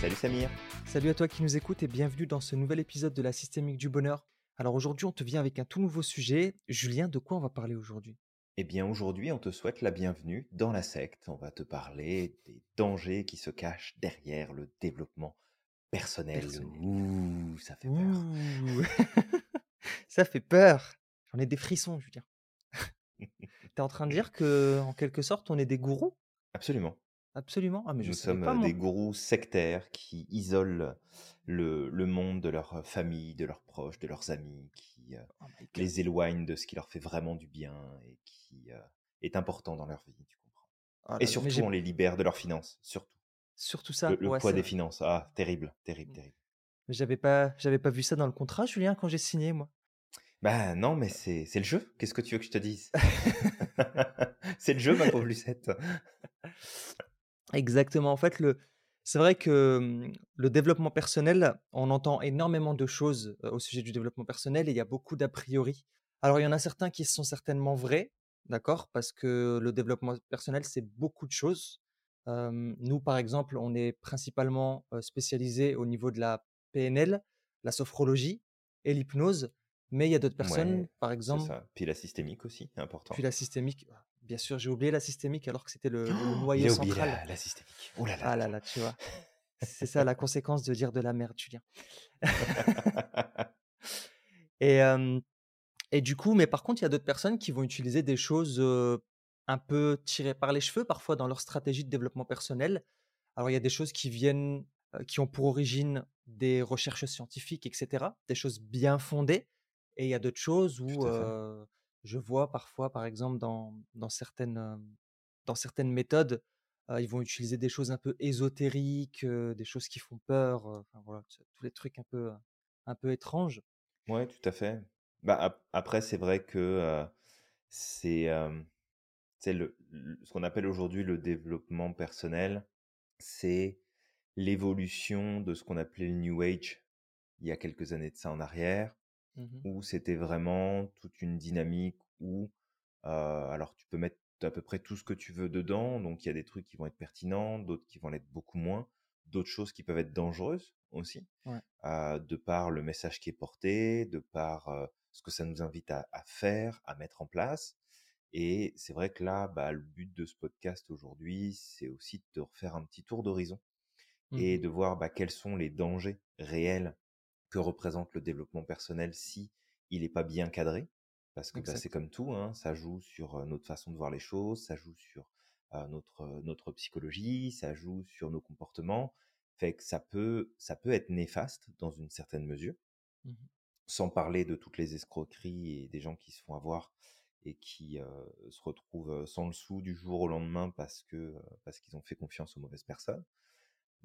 Salut Samir. Salut à toi qui nous écoute et bienvenue dans ce nouvel épisode de la Systémique du Bonheur. Alors aujourd'hui, on te vient avec un tout nouveau sujet. Julien, de quoi on va parler aujourd'hui? Eh bien aujourd'hui, on te souhaite la bienvenue dans la secte. On va te parler des dangers qui se cachent derrière le développement personnel. Personnel. Ouh, ça fait peur. Ça fait peur. J'en ai des frissons, Julien. T'es en train de dire que, en quelque sorte, on est des gourous? Absolument. Absolument. Ah, mais je Nous savais sommes pas, moi. des gourous sectaires qui isolent le, le monde de leur famille, de leurs proches, de leurs amis, qui euh, Oh my God. les éloignent de ce qui leur fait vraiment du bien et qui euh, est important dans leur vie, tu comprends? Là Et là, mais surtout, j'ai on les libère de leurs finances, surtout. surtout ça. Le, le Ouais, poids c'est des vrai. finances, ah, terrible, terrible, Mm. terrible. Mais j'avais pas, j'avais pas vu ça dans le contrat, Julien, quand j'ai signé, moi. Bah non, mais c'est c'est le jeu. Qu'est-ce que tu veux que je te dise? C'est le jeu, ma pauvre Lucette. Exactement. En fait, le... c'est vrai que hum, le développement personnel, on entend énormément de choses euh, au sujet du développement personnel et il y a beaucoup d'a priori. Alors, il y en a certains qui sont certainement vrais, d'accord, parce que le développement personnel, c'est beaucoup de choses. Euh, nous, par exemple, on est principalement euh, spécialisé au niveau de la PNL, la sophrologie et l'hypnose, mais il y a d'autres personnes, Ouais, par c'est exemple, ça. Puis la systémique aussi, puis important. la systémique. Bien sûr, j'ai oublié la systémique alors que c'était le, le Oh, il noyau central. la, la systémique. Oh là là Ah là là là, tu vois. C'est ça la conséquence de dire de la merde, Julien. Et, euh, et du coup, mais par contre, il y a d'autres personnes qui vont utiliser des choses euh, un peu tirées par les cheveux, parfois dans leur stratégie de développement personnel. Alors, il y a des choses qui viennent, euh, qui ont pour origine des recherches scientifiques, etc., des choses bien fondées. Et il y a d'autres choses où Je vois parfois, par exemple, dans, euh, certaines méthodes, euh, ils vont utiliser des choses un peu ésotériques, euh, des choses qui font peur, tous les trucs un peu, étranges. Ouais, tout à fait. Bah, ap- après, c'est vrai que c'est ce qu'on appelle aujourd'hui le développement personnel, c'est l'évolution de ce qu'on appelait le New Age il y a quelques années de ça en arrière. Mhm. où c'était vraiment toute une dynamique où, euh, alors tu peux mettre à peu près tout ce que tu veux dedans, donc il y a des trucs qui vont être pertinents, d'autres qui vont l'être beaucoup moins, d'autres choses qui peuvent être dangereuses aussi, Ouais. euh, de par le message qui est porté, de par euh, ce que ça nous invite à, à faire, à mettre en place. Et c'est vrai que là, bah, le but de ce podcast aujourd'hui, c'est aussi de te refaire un petit tour d'horizon et Mhm. de voir bah, quels sont les dangers réels que représente le développement personnel si il n'est pas bien cadré? Parce que bah, c'est comme tout, hein, ça joue sur notre façon de voir les choses, ça joue sur euh, notre, notre psychologie, ça joue sur nos comportements. Fait que ça peut, ça peut être néfaste dans une certaine mesure, Mhm. sans parler de toutes les escroqueries et des gens qui se font avoir et qui euh, se retrouvent sans le sou du jour au lendemain parce que euh, parce qu'ils ont fait confiance aux mauvaises personnes.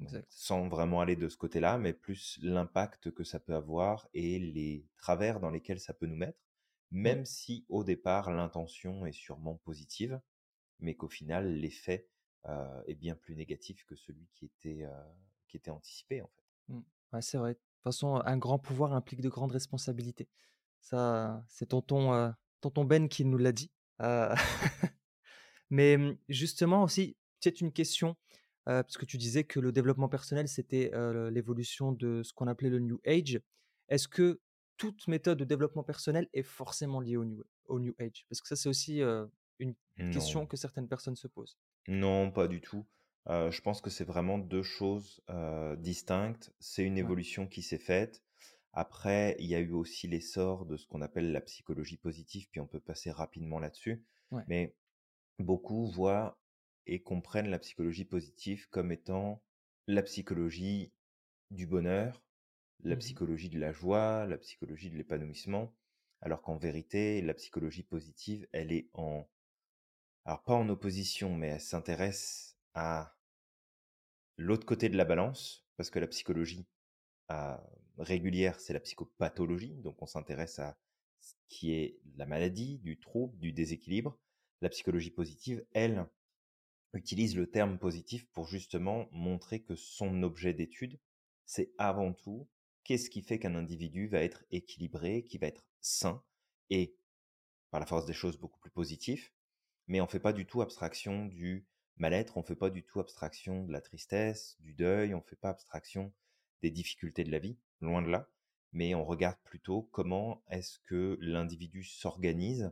Exact. sans vraiment aller de ce côté-là, mais plus l'impact que ça peut avoir et les travers dans lesquels ça peut nous mettre, même si au départ l'intention est sûrement positive, mais qu'au final l'effet euh, est bien plus négatif que celui qui était, euh, qui était anticipé en fait. Mm. Ouais, c'est vrai. De toute façon, un grand pouvoir implique de grandes responsabilités. Ça, c'est tonton, euh, tonton Ben qui nous l'a dit. Euh, Mais mmh, justement aussi, peut-être une question, euh, parce que tu disais que le développement personnel, c'était euh, l'évolution de ce qu'on appelait le New Age. Est-ce que toute méthode de développement personnel est forcément liée au New, au new Age? Parce que ça, c'est aussi euh, une question que certaines personnes se posent. non, pas du tout. Je pense que c'est vraiment deux choses distinctes. C'est une Ouais, évolution qui s'est faite. Après, il y a eu aussi l'essor de ce qu'on appelle la psychologie positive, puis on peut passer rapidement là-dessus. ouais, Mais beaucoup voient et comprennent la psychologie positive comme étant la psychologie du bonheur, la mhm, psychologie de la joie, la psychologie de l'épanouissement, alors qu'en vérité, la psychologie positive, elle est en, alors pas en opposition, mais elle s'intéresse à l'autre côté de la balance, parce que la psychologie euh, régulière, c'est la psychopathologie, donc on s'intéresse à ce qui est la maladie, du trouble, du déséquilibre. La psychologie positive, elle, utilise le terme positif pour justement montrer que son objet d'étude, c'est avant tout qu'est-ce qui fait qu'un individu va être équilibré, qui va être sain et, par la force des choses, beaucoup plus positif. Mais on ne fait pas du tout abstraction du mal-être, on fait pas du tout abstraction de la tristesse, du deuil, on fait pas abstraction des difficultés de la vie, loin de là, mais on regarde plutôt comment est-ce que l'individu s'organise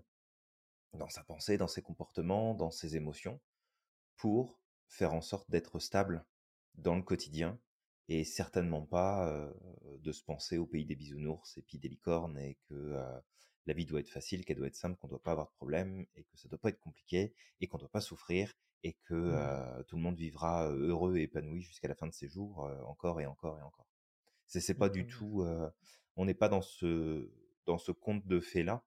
dans sa pensée, dans ses comportements, dans ses émotions, pour faire en sorte d'être stable dans le quotidien et certainement pas de se penser au pays des bisounours et puis des licornes et que la vie doit être facile, qu'elle doit être simple, qu'on ne doit pas avoir de problème et que ça ne doit pas être compliqué et qu'on ne doit pas souffrir et que Mmh. tout le monde vivra heureux et épanoui jusqu'à la fin de ses jours, encore et encore et encore. C'est c'est pas du ouais. tout, on n'est pas dans ce dans ce conte de fées là.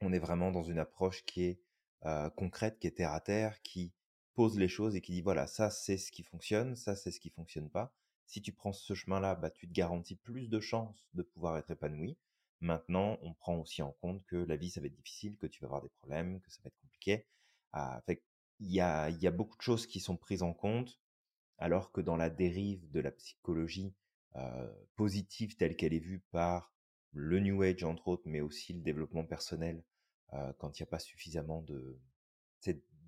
On est vraiment dans une approche qui est euh, concrète, qui est terre à terre, qui pose les choses et qui dit voilà, ça c'est ce qui fonctionne, ça c'est ce qui fonctionne pas. Si tu prends ce chemin-là, bah, tu te garantis plus de chances de pouvoir être épanoui. Maintenant, on prend aussi en compte que la vie, ça va être difficile, que tu vas avoir des problèmes, que ça va être compliqué. Ah, fait il y a, y a beaucoup de choses qui sont prises en compte, alors que dans la dérive de la psychologie euh, positive telle qu'elle est vue par le New Age entre autres, mais aussi le développement personnel, euh, quand il n'y a pas suffisamment de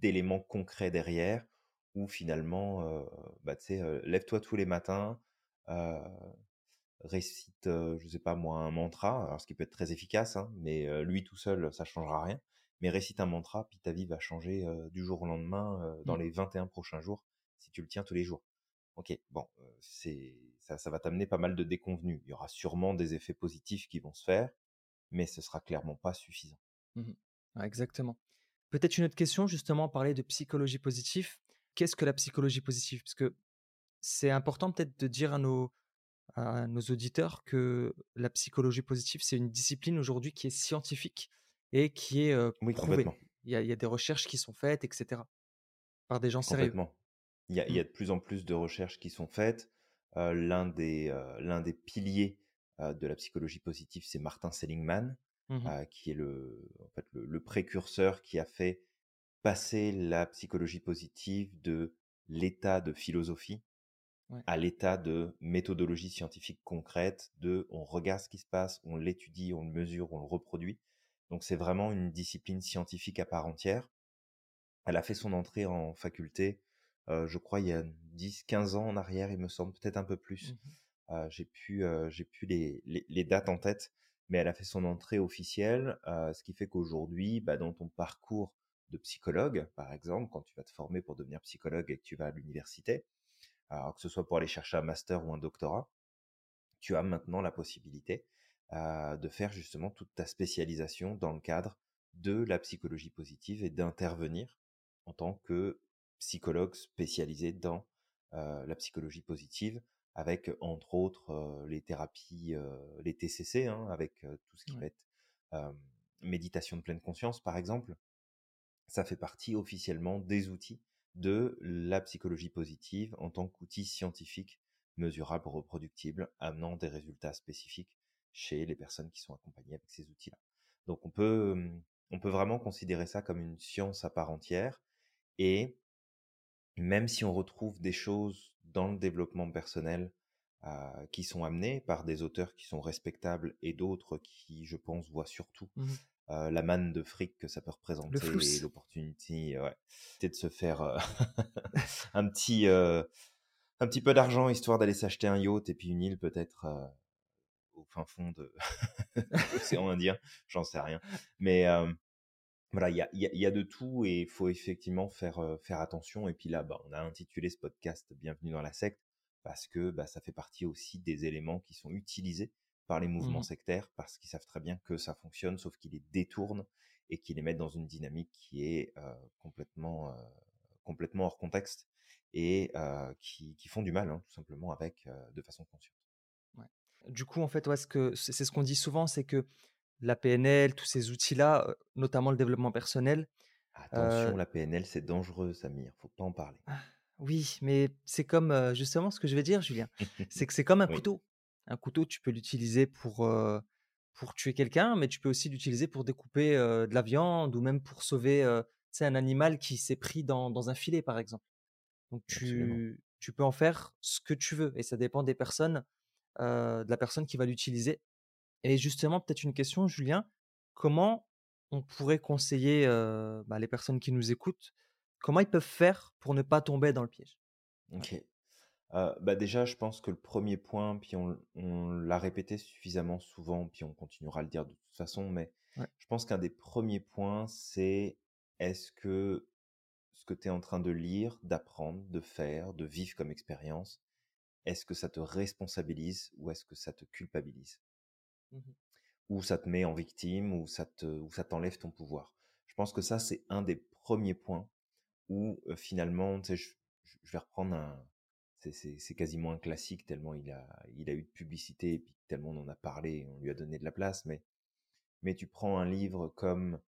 d'éléments concrets derrière, où finalement, euh, bah, tu sais, euh, lève-toi tous les matins, euh, récite, je sais pas moi, un mantra, alors ce qui peut être très efficace, hein, mais lui tout seul, ça changera rien. Mais récite un mantra, puis ta vie va changer du jour au lendemain, dans Mmh. les 21 prochains jours, si tu le tiens tous les jours. Ok, bon, c'est ça, ça va t'amener pas mal de déconvenus. Il y aura sûrement des effets positifs qui vont se faire, mais ce sera clairement pas suffisant. Mmh exactement. Peut-être une autre question, justement, parler de psychologie positive. Qu'est-ce que la psychologie positive? Parce que c'est important peut-être de dire à nos à nos auditeurs que la psychologie positive, c'est une discipline aujourd'hui qui est scientifique et qui est, heu, Oui, prouvée. complètement, Il y a il y a des recherches qui sont faites et cetera, par des gens sérieux. complètement. Il y a, il y Mmh. a de plus en plus de recherches qui sont faites. Euh, l'un des euh, l'un des piliers euh, de la psychologie positive, c'est Martin Seligman, Mmh euh, qui est le en fait le, le précurseur qui a fait passer la psychologie positive de l'état de philosophie Ouais, à l'état de méthodologie scientifique concrète, de on regarde ce qui se passe, on l'étudie, on le mesure, on le reproduit. Donc c'est vraiment une discipline scientifique à part entière. Elle a fait son entrée en faculté, heu, je crois il y a 10-15 ans en arrière, il me semble, peut-être un peu plus. mmh Heu, j'ai plus, heu, j'ai les les les dates en tête, mais elle a fait son entrée officielle, heu, ce qui fait qu'aujourd'hui, bah, dans ton parcours de psychologue, par exemple, quand tu vas te former pour devenir psychologue et que tu vas à l'université, alors que ce soit pour aller chercher un master ou un doctorat, tu as maintenant la possibilité euh, de faire justement toute ta spécialisation dans le cadre de la psychologie positive et d'intervenir en tant que psychologue spécialisé dans euh, la psychologie positive avec entre autres les thérapies, les TCC, hein, avec tout ce qui va ouais, être euh, méditation de pleine conscience par exemple, ça fait partie officiellement des outils de la psychologie positive en tant qu'outil scientifique, mesurable, reproductible, amenant des résultats spécifiques chez les personnes qui sont accompagnées avec ces outils-là. Donc on peut, on peut vraiment considérer ça comme une science à part entière et même si on retrouve des choses dans le développement personnel euh, qui sont amenées par des auteurs qui sont respectables et d'autres qui, je pense, voient surtout mmh euh, la manne de fric que ça peut représenter et l'opportunité, ouais, de se faire euh, un petit un petit peu d'argent histoire d'aller s'acheter un yacht et puis une île peut-être au fin fond de, l'océan Indien, j'en sais rien. Mais voilà, il y a, y, a, y a, de tout et il faut effectivement faire, euh, faire attention. Et puis là, bah, on a intitulé ce podcast Bienvenue dans la secte parce que bah, ça fait partie aussi des éléments qui sont utilisés par les mouvements Mmh sectaires parce qu'ils savent très bien que ça fonctionne, sauf qu'ils les détournent et qu'ils les mettent dans une dynamique qui est euh, complètement, euh, complètement hors contexte et qui, qui font du mal, hein, tout simplement, avec de façon consciente. Ouais. Du coup, en fait, ouais, ce que c'est c'est ce qu'on dit souvent, c'est que la PNL, tous ces outils-là, notamment le développement personnel, Attention, la PNL, c'est dangereux, Samir, faut pas en parler. oui, mais c'est comme, justement ce que je vais dire, Julien, c'est que c'est comme un oui, couteau. Un couteau, tu peux l'utiliser pour, pour tuer quelqu'un, mais tu peux aussi l'utiliser pour découper, de la viande ou même pour sauver, un animal qui s'est pris dans dans un filet, par exemple. Donc absolument. tu tu peux en faire ce que tu veux et ça dépend des personnes, de la personne qui va l'utiliser Et justement, peut-être une question, Julien, comment on pourrait conseiller, bah, les personnes qui nous écoutent comment ils peuvent faire pour ne pas tomber dans le piège? OK. Bah, déjà, je pense que le premier point, puis on on l'a répété suffisamment souvent, puis on continuera à le dire de toute façon, mais Ouais. je pense qu'un des premiers points, c'est est-ce que ce que tu es en train de lire, d'apprendre, de faire, de vivre comme expérience, est-ce que ça te responsabilise ou est-ce que ça te culpabilise? Mmh Ou ça te met en victime ou ça te ou ça t'enlève ton pouvoir? Je pense que ça, c'est un des premiers points où, finalement, je je vais reprendre un c'est quasiment un classique tellement il a il a eu de publicité et puis tellement on en a parlé, on lui a donné de la place, mais mais tu prends un livre comme,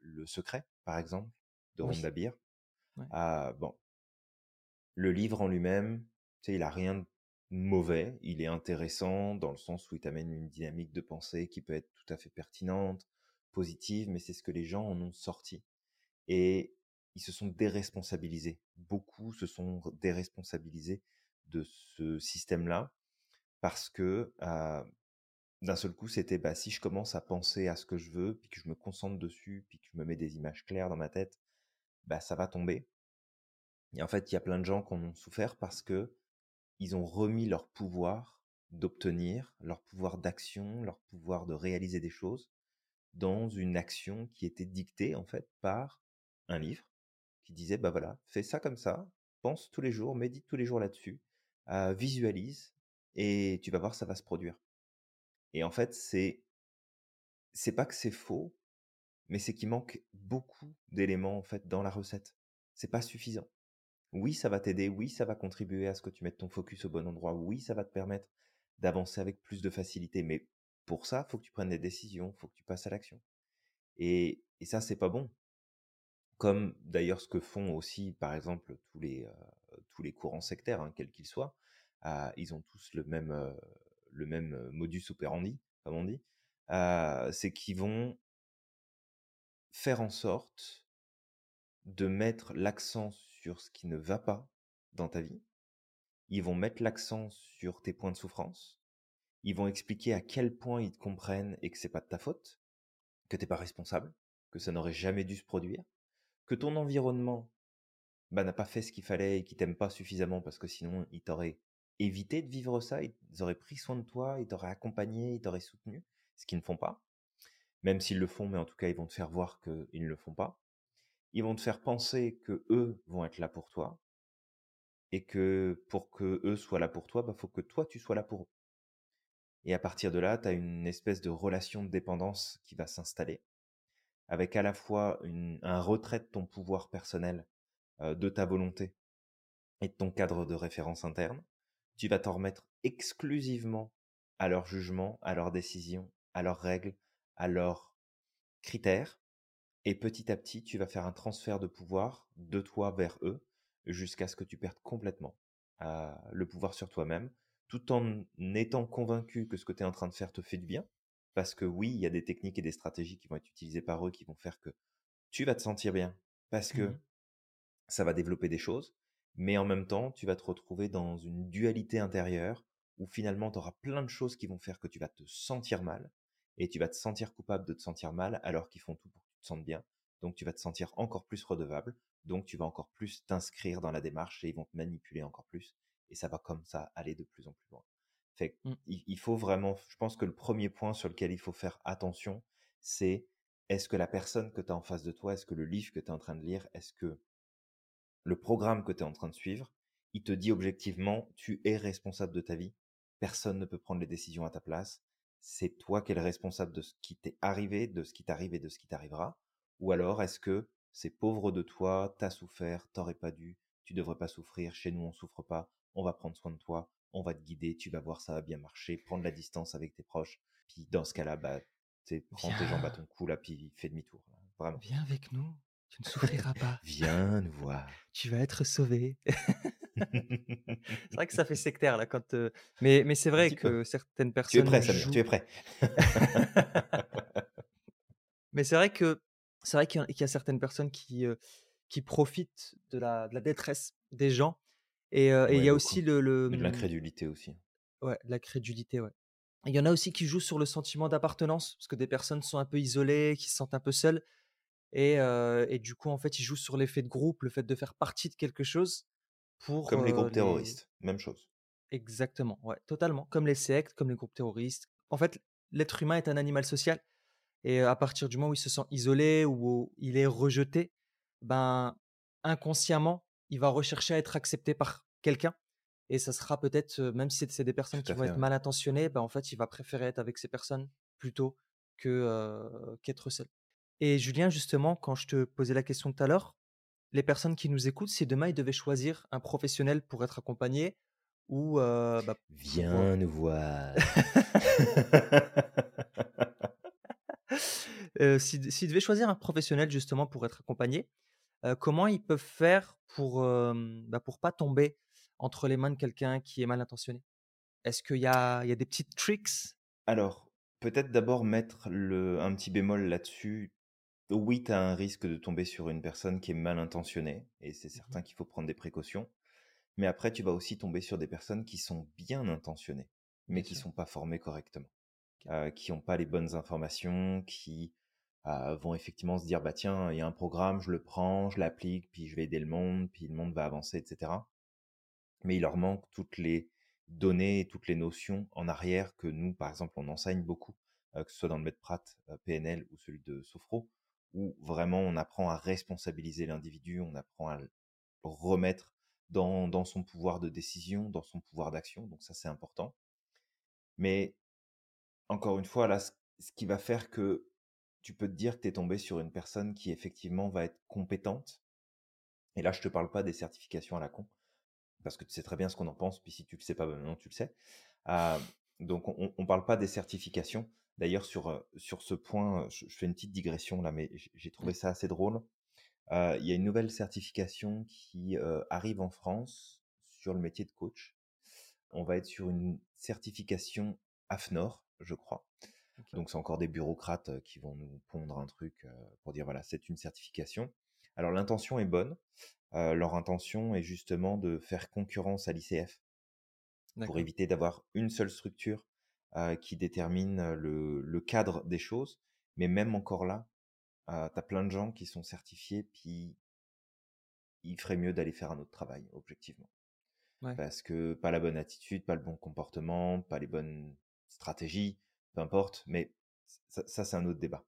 Le Secret, par exemple, de Oui, Byrne, ouais. ah, bon, le livre en lui-même, tu sais, il a rien de mauvais, il est intéressant dans le sens où il t'amène une dynamique de pensée qui peut être tout à fait pertinente, positive, mais c'est ce que les gens en ont sorti et ils se sont déresponsabilisés. Beaucoup se sont déresponsabilisés de ce système-là parce que, heu, d'un seul coup, c'était, bah, si je commence à penser à ce que je veux, puis que je me concentre dessus, puis que je me mets des images claires dans ma tête, bah, ça va tomber et en fait, il y a plein de gens qui en ont souffert parce que ils ont remis leur pouvoir d'obtenir, leur pouvoir d'action, leur pouvoir de réaliser des choses dans une action qui était dictée en fait par un livre qui disait bah voilà, fais ça comme ça, pense tous les jours, médite tous les jours là-dessus, euh, visualise et tu vas voir ça va se produire. Et en fait, c'est c'est pas que c'est faux, mais c'est qu'il manque beaucoup d'éléments en dans la recette. C'est pas suffisant. Oui, ça va t'aider, oui, ça va contribuer à ce que tu mettes ton focus au bon endroit, oui, ça va te permettre d'avancer avec plus de facilité, mais pour ça, faut que tu prennes des décisions, faut que tu passes à l'action. Et, ça, c'est pas bon. Comme d'ailleurs ce que font aussi, par exemple, tous les, euh, courants sectaires, hein, quels qu'ils soient, euh, ils ont tous le même, euh, euh, modus operandi, comme on dit, euh, c'est qu'ils vont faire en sorte de mettre l'accent sur ce qui ne va pas dans ta vie. Ils vont mettre l'accent sur tes points de souffrance. Ils vont expliquer à quel point ils te comprennent et que c'est pas de ta faute, que t'es pas responsable, que ça n'aurait jamais dû se produire, que ton environnement bah, n'a pas fait ce qu'il fallait et qu'il t'aime pas suffisamment parce que sinon ils t'auraient évité de vivre ça, ils auraient pris soin de toi, ils t'auraient accompagné, ils t'auraient soutenu, ce qu'ils ne font pas. Même s'ils le font, mais en tout cas ils vont te faire voir qu'ils ne le font pas. Ils vont te faire penser que eux vont être là pour toi et que pour que eux soient là pour toi, bah faut que toi tu sois là pour eux. Et à partir de là, tu as une espèce de relation de dépendance qui va s'installer, avec à la fois un retrait de ton pouvoir personnel, de ta volonté et de ton cadre de référence interne. Tu vas t'en remettre exclusivement à leur jugement, à leurs décisions, à leurs règles, à leurs critères. Et petit à petit, tu vas faire un transfert de pouvoir de toi vers eux jusqu'à ce que tu perdes complètement euh, le pouvoir sur toi-même, tout en étant convaincu que ce que tu es en train de faire te fait du bien. Parce que oui, il y a des techniques et des stratégies qui vont être utilisées par eux qui vont faire que tu vas te sentir bien. Parce que Mmh ça va développer des choses, mais en même temps, tu vas te retrouver dans une dualité intérieure où finalement, tu auras plein de choses qui vont faire que tu vas te sentir mal et tu vas te sentir coupable de te sentir mal alors qu'ils font tout pour que te sentes bien. Donc, tu vas te sentir encore plus redevable. Donc, tu vas encore plus t'inscrire dans la démarche et ils vont te manipuler encore plus. Et ça va comme ça aller de plus en plus loin. Fait Mmh. il il faut vraiment, je pense que le premier point sur lequel il faut faire attention, c'est est-ce que la personne que tu as en face de toi, est-ce que le livre que tu es en train de lire, est-ce que le programme que tu es en train de suivre, il te dit objectivement, tu es responsable de ta vie. Personne ne peut prendre les décisions à ta place. C'est toi qui es le responsable de ce qui t'est arrivé, de ce qui t'arrive et de ce qui t'arrivera? Ou alors, est-ce que c'est pauvre de toi, t'as souffert, t'aurais pas dû, tu devrais pas souffrir, chez nous on souffre pas, on va prendre soin de toi, on va te guider, tu vas voir, ça va bien marcher, prendre la distance avec tes proches. Puis dans ce cas-là, bah, prends tes jambes à ton cou là, puis fais demi-tour. Vraiment. viens avec nous, tu ne souffriras pas, Viens nous voir. tu vas être sauvé. C'est vrai que ça fait sectaire là quand, heu mais mais c'est vrai peu. que certaines Tu es personnes prêt, Samir, tu jouent es prêt. mais c'est vrai que c'est vrai qu'il y a qu'il y a certaines personnes qui, qui profitent de la de la détresse des gens et et il y a beaucoup. aussi le le, de mmh, l'incrédulité aussi. ouais, la crédulité, ouais. Il y en a aussi qui jouent sur le sentiment d'appartenance, parce que des personnes sont un peu isolées, qui se sentent un peu seules Et, euh, et du coup, en fait, ils jouent sur l'effet de groupe, le fait de faire partie de quelque chose pour Comme les groupes les... terroristes, même chose. Exactement, ouais, totalement. Comme les sectes, comme les groupes terroristes. En fait, l'être humain est un animal social. Et à partir du moment où il se sent isolé ou où il est rejeté, ben, inconsciemment, il va rechercher à être accepté par quelqu'un. Et ça sera peut-être, même si c'est des personnes qui vont fait, être ouais. mal intentionnées, ben, en fait, il va préférer être avec ces personnes plutôt que euh, qu'être seul. Et Julien, justement, quand je te posais la question tout à l'heure, les personnes qui nous écoutent, si demain ils devaient choisir un professionnel pour être accompagné ou euh, bah, pour, Viens nous voir. euh, si- s'ils devaient choisir un professionnel justement pour être accompagné, euh, comment ils peuvent faire pour euh, bah, pour pas tomber entre les mains de quelqu'un qui est mal intentionné? Est-ce qu'il y a, il y a des petites tricks? Alors, peut-être d'abord mettre le, un petit bémol là-dessus. Oui, tu as un risque de tomber sur une personne qui est mal intentionnée, et c'est Mhm. certain qu'il faut prendre des précautions. Mais après, tu vas aussi tomber sur des personnes qui sont bien intentionnées, mais Bien qui sûr. sont pas formées correctement, euh, qui n'ont pas les bonnes informations, qui euh, vont effectivement se dire bah tiens, il y a un programme, je le prends, je l'applique, puis je vais aider le monde, puis le monde va avancer, etc. Mais il leur manque toutes les données et toutes les notions en arrière que nous, par exemple, on enseigne beaucoup, euh, que ce soit dans le MedPrat PNL ou celui de Sofro, où vraiment on apprend à responsabiliser l'individu, on apprend à le remettre dans, son pouvoir de décision, dans son pouvoir d'action. Donc ça, c'est important. Mais encore une fois, là, ce, qui va faire que tu peux te dire que tu es tombé sur une personne qui effectivement va être compétente. Et là, je te parle pas des certifications à la con, parce que tu sais très bien ce qu'on en pense, puis si tu le sais pas, ben maintenant tu le sais. Donc on, on parle pas des certifications. D'ailleurs, sur, sur ce point, je, je fais une petite digression là, mais j'ai- trouvé ça assez drôle. Euh, Il y a une nouvelle certification qui euh, arrive en France sur le métier de coach. On va être sur une certification AFNOR, je crois. Donc c'est encore des bureaucrates qui vont nous pondre un truc pour dire voilà, c'est une certification. Alors l'intention est bonne. Euh, leur intention est justement de faire concurrence à l'ICF pour éviter d'avoir une seule structure euh, qui détermine euh, le, le cadre des choses. Mais même encore là, euh, tu as plein de gens qui sont certifiés, puis il ferait mieux d'aller faire un autre travail, objectivement. Ouais. Parce que pas la bonne attitude, pas le bon comportement, pas les bonnes stratégies, peu importe, mais ça, ça, c'est un autre débat.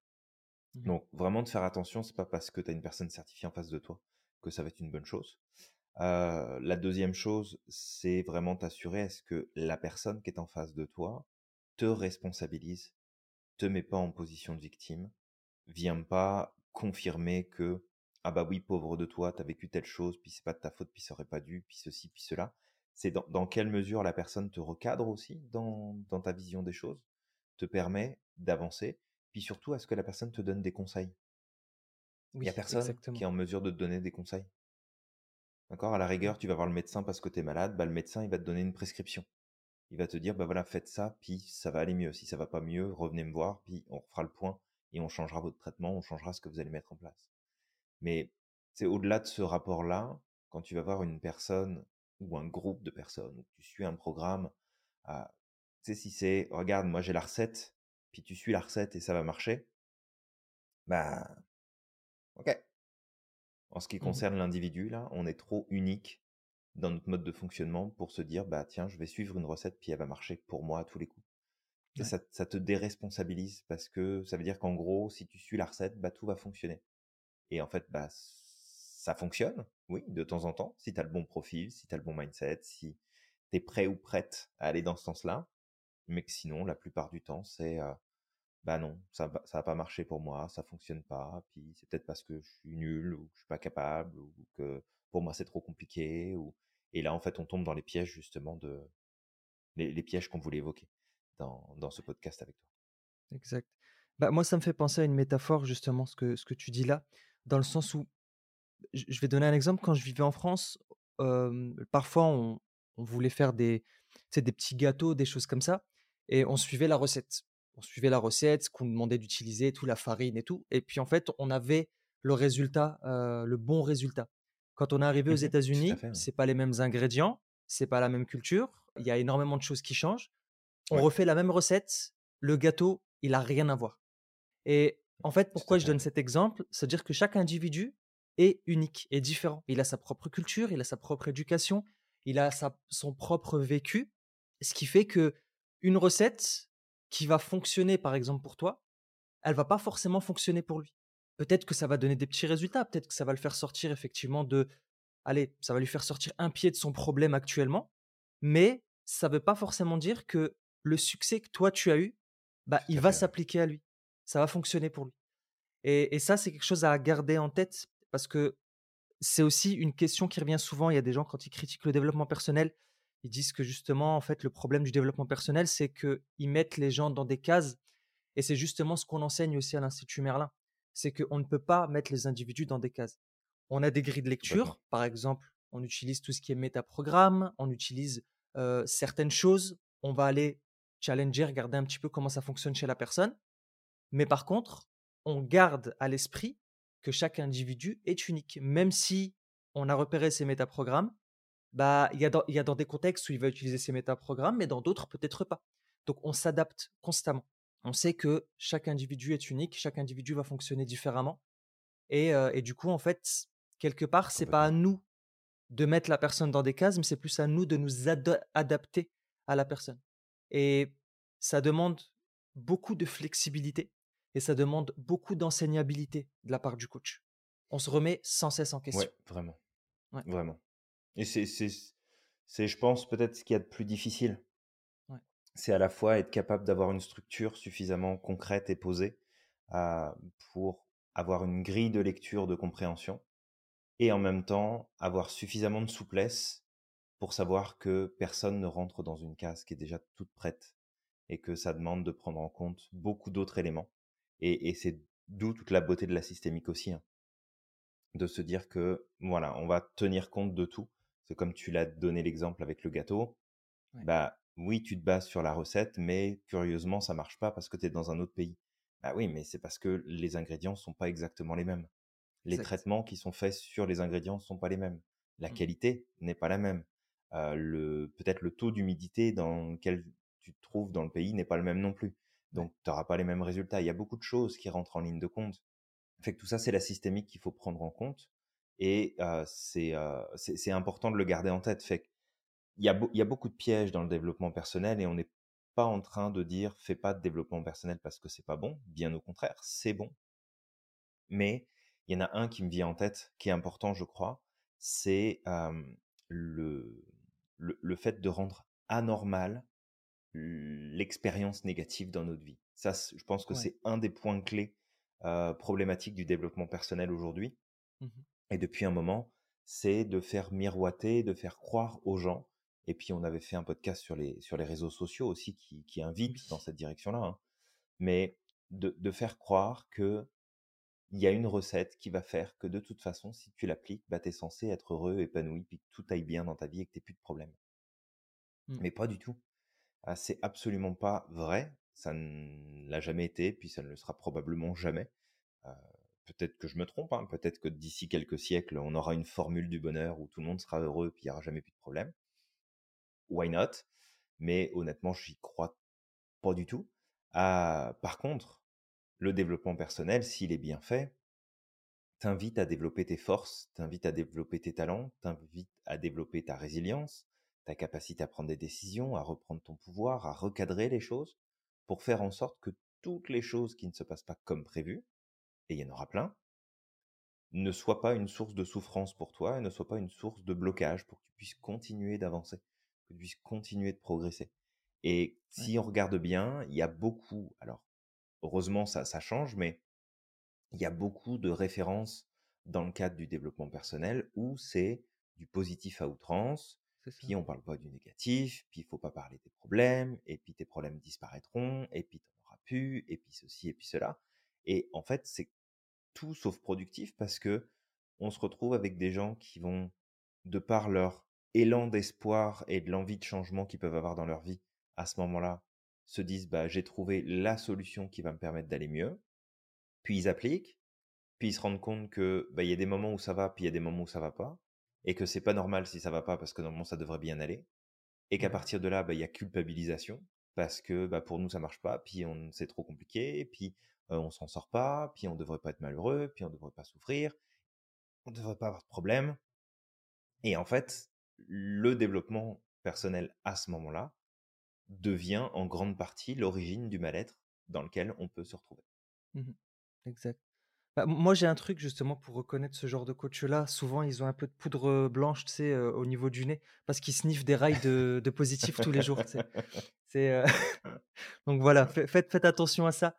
Mhm. Donc vraiment de faire attention, c'est pas parce que tu as une personne certifiée en face de toi que ça va être une bonne chose. Euh, la deuxième chose, c'est vraiment t'assurer est-ce que la personne qui est en face de toi te responsabilise, te met pas en position de victime, vient pas confirmer que ah bah oui pauvre de toi, t'as vécu telle chose, puis c'est pas de ta faute, puis ça aurait pas dû, puis ceci, puis cela. C'est dans, dans quelle mesure la personne te recadre aussi dans, dans ta vision des choses, te permet d'avancer, puis surtout est-ce que la personne te donne des conseils? Il y a personne qui est en mesure de te donner des conseils. D'accord? À la Mm. rigueur, tu vas voir le médecin parce que tu es malade, bah, le médecin, il va te donner une prescription. Il va te dire, bah voilà, faites ça, puis ça va aller mieux. Si ça va pas mieux, revenez me voir, puis on fera le point et on changera votre traitement, on changera ce que vous allez mettre en place. Mais c'est au-delà de ce rapport-là, quand tu vas voir une personne ou un groupe de personnes, ou tu suis un programme, euh, tu sais, si c'est, regarde, moi j'ai la recette, puis tu suis la recette et ça va marcher, bah, ok. En ce qui Mhm. concerne l'individu, là, on est trop unique dans notre mode de fonctionnement pour se dire, bah tiens, je vais suivre une recette, puis elle va marcher pour moi à tous les coups. Et ça, ça te déresponsabilise parce que ça veut dire qu'en gros, si tu suis la recette, bah tout va fonctionner. Et en fait, bah ça fonctionne, oui, de temps en temps, si tu as le bon profil, si tu as le bon mindset, si tu es prêt ou prête à aller dans ce sens-là. Mais que sinon, la plupart du temps, c'est euh, bah non, ça ça va pas marcher pour moi, ça fonctionne pas, puis c'est peut-être parce que je suis nul ou que je suis pas capable ou que pour moi c'est trop compliqué ou et là en fait on tombe dans les pièges justement de les, les pièges qu'on voulait évoquer dans, dans ce podcast avec toi. Exact. Bah, moi, ça me fait penser à une métaphore, justement, ce que, ce que tu dis là, dans le sens où, je vais donner un exemple, quand je vivais en France, euh, parfois on, on voulait faire des, des petits gâteaux, des choses comme ça, et on suivait la recette. On suivait la recette, ce qu'on demandait d'utiliser, tout, la farine et tout, et puis en fait, on avait le résultat, euh, le bon résultat. Quand on est arrivé aux États-Unis, ouais. c'est pas les mêmes ingrédients, c'est pas la même culture, il y a énormément de choses qui changent. On Ouais. refait la même recette, le gâteau, il a rien à voir. Et En fait, pourquoi je donne cet exemple? C'est-à-dire que chaque individu est unique, est différent. Il a sa propre culture, il a sa propre éducation, il a sa son propre vécu, ce qui fait qu'une recette qui va fonctionner, par exemple, pour toi, elle va pas forcément fonctionner pour lui. Peut-être que ça va donner des petits résultats, peut-être que ça va le faire sortir effectivement de allez, ça va lui faire sortir un pied de son problème actuellement, mais ça veut pas forcément dire que le succès que toi tu as eu, bah, il va s'appliquer à lui. Ça va fonctionner pour lui. Et et ça, c'est quelque chose à garder en tête parce que c'est aussi une question qui revient souvent. Il y a des gens, quand ils critiquent le développement personnel, ils disent que justement, en fait, le problème du développement personnel, c'est qu'ils mettent les gens dans des cases. Et c'est justement ce qu'on enseigne aussi à l'Institut Merlin. C'est qu'on ne peut pas mettre les individus dans des cases. On a des grilles de lecture, par exemple, on utilise tout ce qui est métaprogramme, on utilise euh, certaines choses, on va aller challenger, regarder un petit peu comment ça fonctionne chez la personne. Mais par contre, on garde à l'esprit que chaque individu est unique. Même si on a repéré ces métaprogrammes, bah, il y, a dans, il y a dans des contextes où il va utiliser ces métaprogrammes, mais dans d'autres, peut-être pas. Donc, on s'adapte constamment. On sait que chaque individu est unique, chaque individu va fonctionner différemment. Et, euh, et du coup, en fait, quelque part, c'est pas à nous de mettre la personne dans des cases, mais c'est plus à nous de nous ad- adapter à la personne. Et ça demande beaucoup de flexibilité et ça demande beaucoup d'enseignabilité de la part du coach. On se remet sans cesse en question. Ouais, vraiment. Ouais, Vraiment. Et c'est, c'est, c'est, je pense, peut-être ce qu'il y a de plus difficile. C'est à la fois être capable d'avoir une structure suffisamment concrète et posée euh, pour avoir une grille de lecture de compréhension et en même temps avoir suffisamment de souplesse pour savoir que personne ne rentre dans une case qui est déjà toute prête et que ça demande de prendre en compte beaucoup d'autres éléments. Et, et c'est d'où toute la beauté de la systémique aussi, hein, de se dire que voilà, on va tenir compte de tout. C'est comme tu l'as donné l'exemple avec le gâteau. ouais, Bah oui, tu te bases sur la recette, mais curieusement, ça marche pas parce que tu es dans un autre pays. Bah oui, mais c'est parce que les ingrédients sont pas exactement les mêmes. Les exact. traitements qui sont faits sur les ingrédients sont pas les mêmes. La Mm, qualité n'est pas la même. Euh, le peut-être le taux d'humidité dans lequel tu te trouves dans le pays n'est pas le même non plus. Donc tu n'auras pas les mêmes résultats. Il y a beaucoup de choses qui rentrent en ligne de compte. Fait que tout ça, c'est la systémique qu'il faut prendre en compte. Et euh, c'est euh, important de le garder en tête. Fait il y, a il y a beaucoup de pièges dans le développement personnel et on n'est pas en train de dire fais pas de développement personnel parce que c'est pas bon. Bien au contraire, c'est bon. Mais il y en a un qui me vient en tête, qui est important, je crois, c'est euh, le, le, le fait de rendre anormal l'expérience négative dans notre vie. Ça, je pense que ouais, c'est un des points clés euh, problématiques du développement personnel aujourd'hui. mhm, Et depuis un moment, c'est de faire miroiter, de faire croire aux gens. Et puis, on avait fait un podcast sur les, sur les réseaux sociaux aussi qui, qui invite dans cette direction-là. hein. Mais de, de faire croire que il y a une recette qui va faire que de toute façon, si tu l'appliques, bah, tu es censé être heureux, épanoui, puis que tout aille bien dans ta vie et que tu plus de problème. mm, Mais pas du tout. Ah, c'est absolument pas vrai. Ça ne l'a jamais été, puis ça ne le sera probablement jamais. Euh, peut-être que je me trompe, hein, peut-être que d'ici quelques siècles, on aura une formule du bonheur où tout le monde sera heureux, puis il n'y aura jamais plus de problème. Why not? Mais honnêtement, j'y crois pas du tout. Ah, par contre, le développement personnel, s'il est bien fait, t'invite à développer tes forces, t'invite à développer tes talents, t'invite à développer ta résilience, ta capacité à prendre des décisions, à reprendre ton pouvoir, à recadrer les choses, pour faire en sorte que toutes les choses qui ne se passent pas comme prévu, et il y en aura plein, ne soient pas une source de souffrance pour toi et ne soient pas une source de blocage pour que tu puisses continuer d'avancer, que tu puisses continuer de progresser. Et si on regarde bien, il y a beaucoup, alors heureusement ça, ça change, mais il y a beaucoup de références dans le cadre du développement personnel où c'est du positif à outrance, puis on parle pas du négatif, puis il faut pas parler des problèmes, et puis tes problèmes disparaîtront, et puis tu n'en auras plus, et puis ceci, et puis cela. Et en fait, c'est tout sauf productif parce que on se retrouve avec des gens qui vont, de par leur élan d'espoir et de l'envie de changement qu'ils peuvent avoir dans leur vie, à ce moment-là, se disent bah j'ai trouvé la solution qui va me permettre d'aller mieux. Puis ils appliquent, puis ils se rendent compte que bah il y a des moments où ça va, puis il y a des moments où ça va pas, et que c'est pas normal si ça va pas parce que normalement ça devrait bien aller, et qu'à Ouais, partir de là, bah il y a culpabilisation, parce que bah, pour nous ça marche pas, puis on c'est trop compliqué, puis euh, on s'en sort pas, puis on devrait pas être malheureux, puis on devrait pas souffrir, on devrait pas avoir de problème. Et en fait, le développement personnel à ce moment-là devient en grande partie l'origine du mal-être dans lequel on peut se retrouver. Mmh exact. Bah, moi, j'ai un truc justement pour reconnaître ce genre de coach-là. Souvent, ils ont un peu de poudre blanche, au niveau du nez, parce qu'ils sniffent des rails de, de positif tous les jours. C'est, Donc voilà, faites, attention à ça.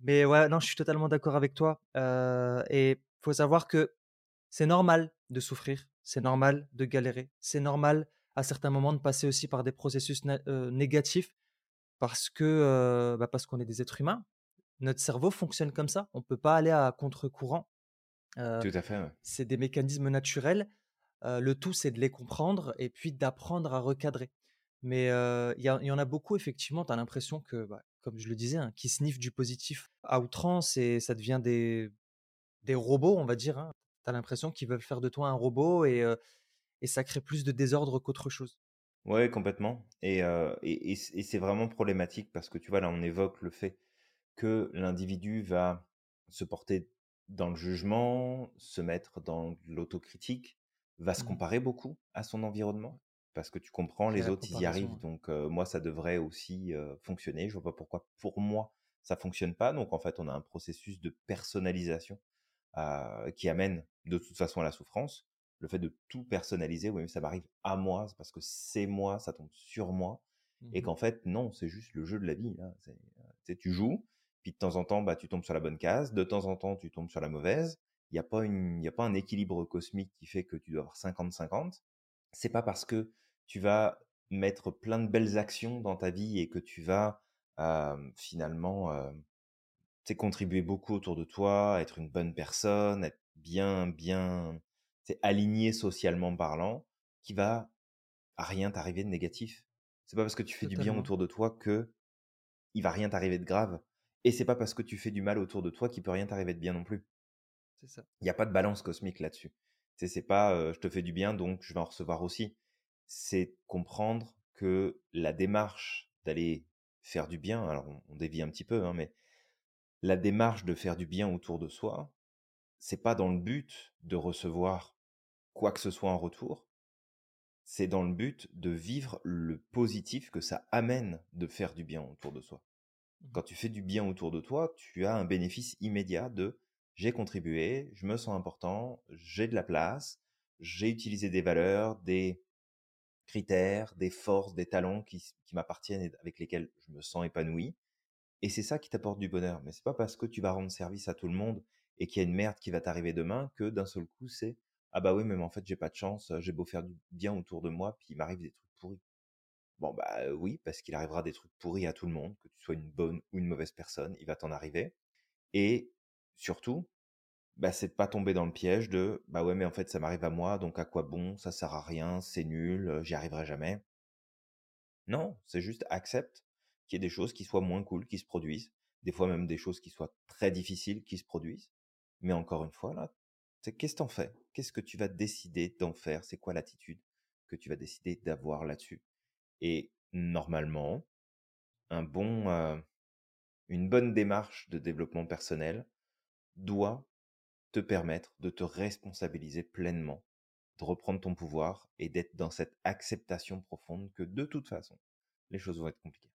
Mais ouais, non, je suis totalement d'accord avec toi. et il faut savoir que c'est normal de souffrir, c'est normal de galérer, c'est normal à certains moments de passer aussi par des processus négatifs parce que bah, parce qu'on est des êtres humains. Notre cerveau fonctionne comme ça. On ne peut pas aller à contre-courant. Tout à fait. C'est des mécanismes naturels. le tout, c'est de les comprendre et puis d'apprendre à recadrer. Mais il y, y, en a beaucoup, effectivement, tu as l'impression que, bah, comme je le disais, hein, qui sniffent du positif à outrance et ça devient des, des robots, on va dire. Hein. Tu as l'impression qu'ils veulent faire de toi un robot et, et ça crée plus de désordre qu'autre chose. Ouais, complètement. Et, et, et c'est vraiment problématique parce que tu vois, là, on évoque le fait que l'individu va se porter dans le jugement, se mettre dans l'autocritique, va se mmh comparer beaucoup à son environnement parce que tu comprends, les autres, ils y arrivent. Donc, moi, ça devrait aussi fonctionner. Je vois pas pourquoi, pour moi, ça fonctionne pas. Donc, en fait, on a un processus de personnalisation qui amène de toute façon à la souffrance. Le fait de tout personnaliser, oui, mais ça m'arrive à moi, c'est parce que c'est moi, ça tombe sur moi. Et mmh qu'en fait, non, c'est juste le jeu de la vie. Là. tu joues, puis de temps en temps, bah, tu tombes sur la bonne case. De temps en temps, tu tombes sur la mauvaise. Il n'y a, pas a pas un équilibre cosmique qui fait que tu dois avoir 50-50. C'est pas parce que tu vas mettre plein de belles actions dans ta vie et que tu vas finalement contribuer beaucoup autour de toi, être une bonne personne, être bien, bien aligné socialement parlant, qui va à rien t'arriver de négatif. C'est pas parce que tu fais du bien autour de toi que il va rien t'arriver de grave. Et c'est pas parce que tu fais du mal autour de toi qu'il peut rien t'arriver de bien non plus. C'est ça. Il n'y a pas de balance cosmique là-dessus. C'est pas je te fais du bien donc je vais en recevoir aussi c'est comprendre que la démarche d'aller faire du bien, alors on, dévie un petit peu, hein, mais la démarche de faire du bien autour de soi, c'est pas dans le but de recevoir quoi que ce soit en retour, c'est dans le but de vivre le positif que ça amène de faire du bien autour de soi. Mmh. Quand tu fais du bien autour de toi, tu as un bénéfice immédiat de j'ai contribué, je me sens important, j'ai de la place, j'ai utilisé des valeurs, des critères, des forces, des talents qui, m'appartiennent et avec lesquels je me sens épanoui. Et c'est ça qui t'apporte du bonheur. Mais c'est pas parce que tu vas rendre service à tout le monde et qu'il y a une merde qui va t'arriver demain que d'un seul coup c'est ah bah oui mais en fait j'ai pas de chance, j'ai beau faire du bien autour de moi puis il m'arrive des trucs pourris. Bon bah oui parce qu'il arrivera des trucs pourris à tout le monde, que tu sois une bonne ou une mauvaise personne, il va t'en arriver. Et surtout, bah, c'est de pas tomber dans le piège de bah ouais mais en fait ça m'arrive à moi donc à quoi bon? Ça sert à rien c'est nul j'y arriverai jamais non c'est juste accepte qu'il y ait des choses qui soient moins cool qui se produisent des fois même des choses qui soient très difficiles qui se produisent mais encore une fois là qu'est-ce que t'en fais? Qu'est-ce que tu vas décider d'en faire? C'est quoi l'attitude que tu vas décider d'avoir là-dessus? Et normalement bon une bonne démarche de développement personnel doit te permettre de te responsabiliser pleinement, de reprendre ton pouvoir et d'être dans cette acceptation profonde que de toute façon, les choses vont être compliquées.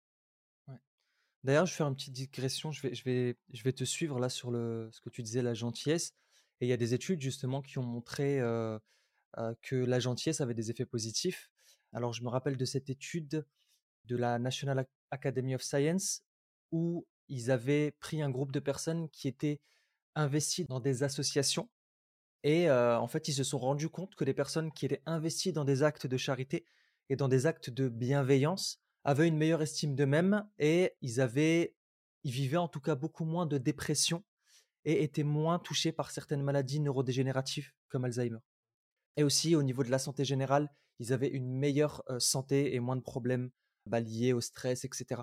D'ailleurs, je faire une petite digression, je vais, te suivre là sur ce que tu disais, la gentillesse. Et il y a des études justement qui ont montré que la gentillesse avait des effets positifs. Alors, je me rappelle de cette étude de la National Academy of Science où ils avaient pris un groupe de personnes qui étaient investis dans des associations. Et en fait, ils se sont rendus compte que les personnes qui étaient investies dans des actes de charité et dans des actes de bienveillance avaient une meilleure estime d'eux-mêmes et ils avaient, ils vivaient en tout cas beaucoup moins de dépression et étaient moins touchés par certaines maladies neurodégénératives comme Alzheimer. Et aussi au niveau de la santé générale, ils avaient une meilleure santé et moins de problèmes bah, liés au stress, etc.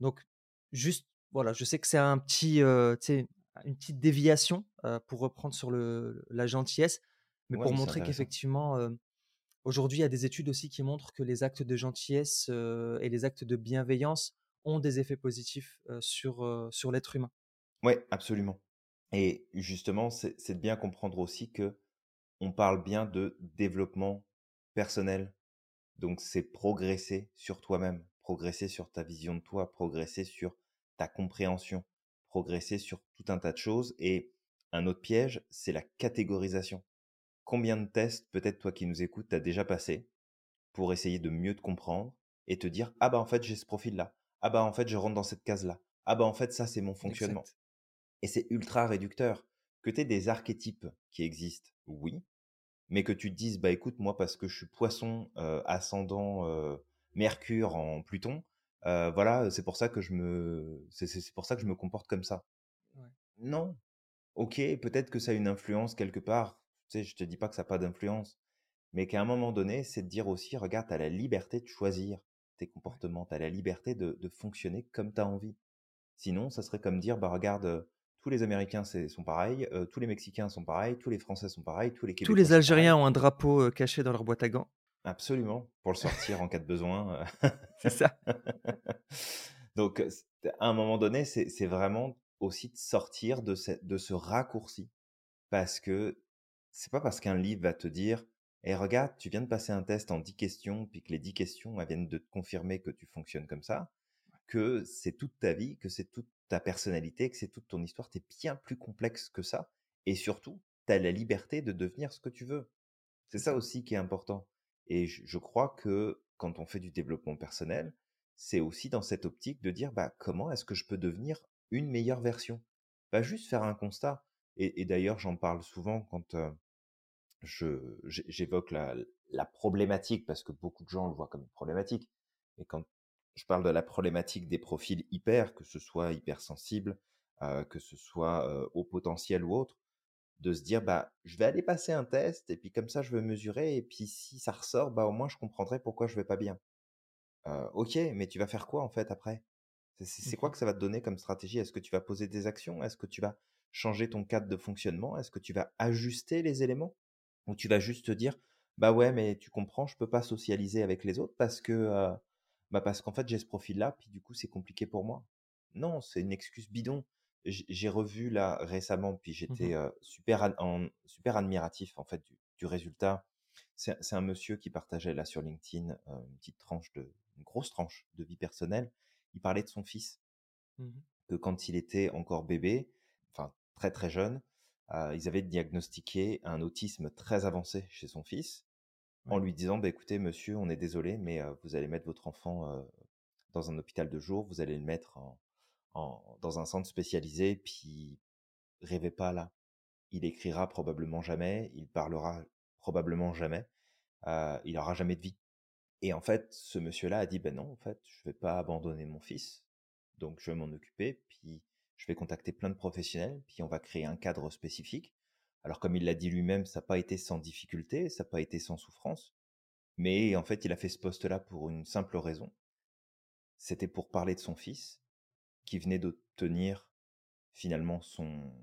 Donc juste voilà, je sais que c'est un petit, une petite déviation pour reprendre sur le, la gentillesse, mais pour montrer qu'effectivement, aujourd'hui, il y a des études aussi qui montrent que les actes de gentillesse et les actes de bienveillance ont des effets positifs sur, sur l'être humain. Oui, absolument. Et justement, c'est de bien comprendre aussi que on parle bien de développement personnel. Donc, c'est progresser sur toi-même, progresser sur ta vision de toi, progresser sur ta compréhension, progresser sur tout un tas de choses. Et un autre piège, c'est la catégorisation. Combien de tests, peut-être toi qui nous écoutes, t'as déjà passé pour essayer de mieux te comprendre et te dire ah bah en fait j'ai ce profil là, ah bah en fait je rentre dans cette case là, ah bah en fait ça c'est mon fonctionnement. Et c'est ultra réducteur. Que tu aies des archétypes qui existent, oui, mais que tu te dises, bah écoute, moi, parce que je suis poisson ascendant Mercure en Pluton, voilà, c'est pour ça que je me, c'est pour ça que je me comporte comme ça. Non. Ok, peut-être que ça a une influence quelque part. Sais, je te dis pas que ça n'a pas d'influence, mais qu'à un moment donné, c'est de dire aussi, regarde, tu as la liberté de choisir tes comportements, tu as la liberté de, de fonctionner comme tu as envie. Sinon, ça serait comme dire, bah regarde, tous les Américains sont pareils, euh, tous les Mexicains sont pareils, tous les Français sont pareils, tous les Québécois Tous les Algériens ont un drapeau euh, caché dans leur boîte à gants. Absolument, pour le sortir en cas de besoin. Euh. c'est ça. Donc, à un moment donné, c'est vraiment aussi de sortir de ce, de ce raccourci. Parce que c'est pas parce qu'un livre va te dire et «Eh, regarde, tu viens de passer un test en 10 questions, puis que les 10 questions viennent de te confirmer que tu fonctionnes comme ça, que c'est toute ta vie, que c'est toute ta personnalité, que c'est toute ton histoire, tu es bien plus complexe que ça. Et surtout, tu as la liberté de devenir ce que tu veux. C'est ça aussi qui est important. Et je, crois que quand on fait du développement personnel, c'est aussi dans cette optique de dire bah, comment est-ce que je peux devenir une meilleure version? Pas juste faire un constat. Et, d'ailleurs, j'en parle souvent quand j'évoque la, la problématique, parce que beaucoup de gens le voient comme une problématique. Et quand je parle de la problématique des profils hyper, que ce soit hypersensible, euh, que ce soit euh, au potentiel ou autre, de se dire bah je vais aller passer un test et puis comme ça je vais mesurer et puis si ça ressort bah au moins je comprendrai pourquoi je vais pas bien. Euh, ok, mais tu vas faire quoi en fait après? C'est quoi mmh. que ça va te donner comme stratégie? Est-ce que tu vas poser des actions? Est-ce que tu vas changer ton cadre de fonctionnement? Est-ce que tu vas ajuster les éléments? Ou tu vas juste te dire bah ouais mais tu comprends je peux pas socialiser avec les autres parce que bah parce qu'en fait, j'ai ce profil-là, puis du coup, c'est compliqué pour moi. Non, c'est une excuse bidon. J'ai revu là récemment, puis mmh j'étais super, super admiratif en fait du, résultat. C'est un monsieur qui partageait là sur LinkedIn une petite tranche de, une grosse tranche de vie personnelle. Il parlait de son fils, mmh que quand il était encore bébé, enfin très très jeune, ils avaient diagnostiqué un autisme très avancé chez son fils en lui disant bah, écoutez, monsieur, on est désolé, mais vous allez mettre votre enfant dans un hôpital de jour, vous allez le mettre en, dans un centre spécialisé, puis rêvez pas là. Il écrira probablement jamais, il parlera probablement jamais, il n'aura jamais de vie. Et en fait, ce monsieur-là a dit ben non, en fait, je vais pas abandonner mon fils, donc je vais m'en occuper, puis je vais contacter plein de professionnels, puis on va créer un cadre spécifique alors comme il l'a dit lui-même, ça n'a pas été sans difficulté, ça n'a pas été sans souffrance. Mais en fait, il a fait ce poste-là pour une simple raison. C'était pour parler de son fils, qui venait d'obtenir finalement son,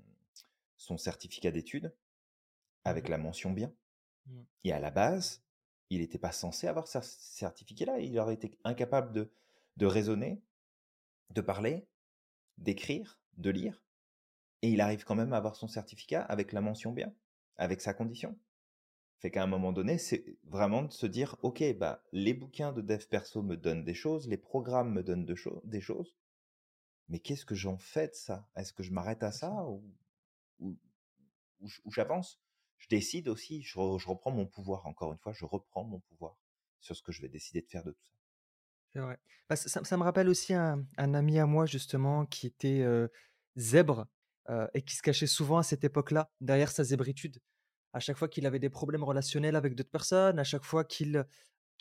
son certificat d'études avec mmh la mention bien. Mmh. Et à la base, il n'était pas censé avoir ce certificat-là. Il aurait été incapable de, de raisonner, de parler, d'écrire, de lire et il arrive quand même à avoir son certificat avec la mention bien, avec sa condition. Fait qu'à un moment donné, c'est vraiment de se dire, ok, bah les bouquins de dev perso me donnent des choses, les programmes me donnent des choses, mais qu'est-ce que j'en fais de ça? Est-ce que je m'arrête à ça ou, ou, j'avance? Je décide aussi, je, reprends mon pouvoir. Encore une fois, je reprends mon pouvoir sur ce que je vais décider de faire de tout ça. Bah, ça, me rappelle aussi un, ami à moi justement qui était zèbre et qui se cachait souvent à cette époque-là, derrière sa zébritude. À chaque fois qu'il avait des problèmes relationnels avec d'autres personnes, à chaque fois qu'il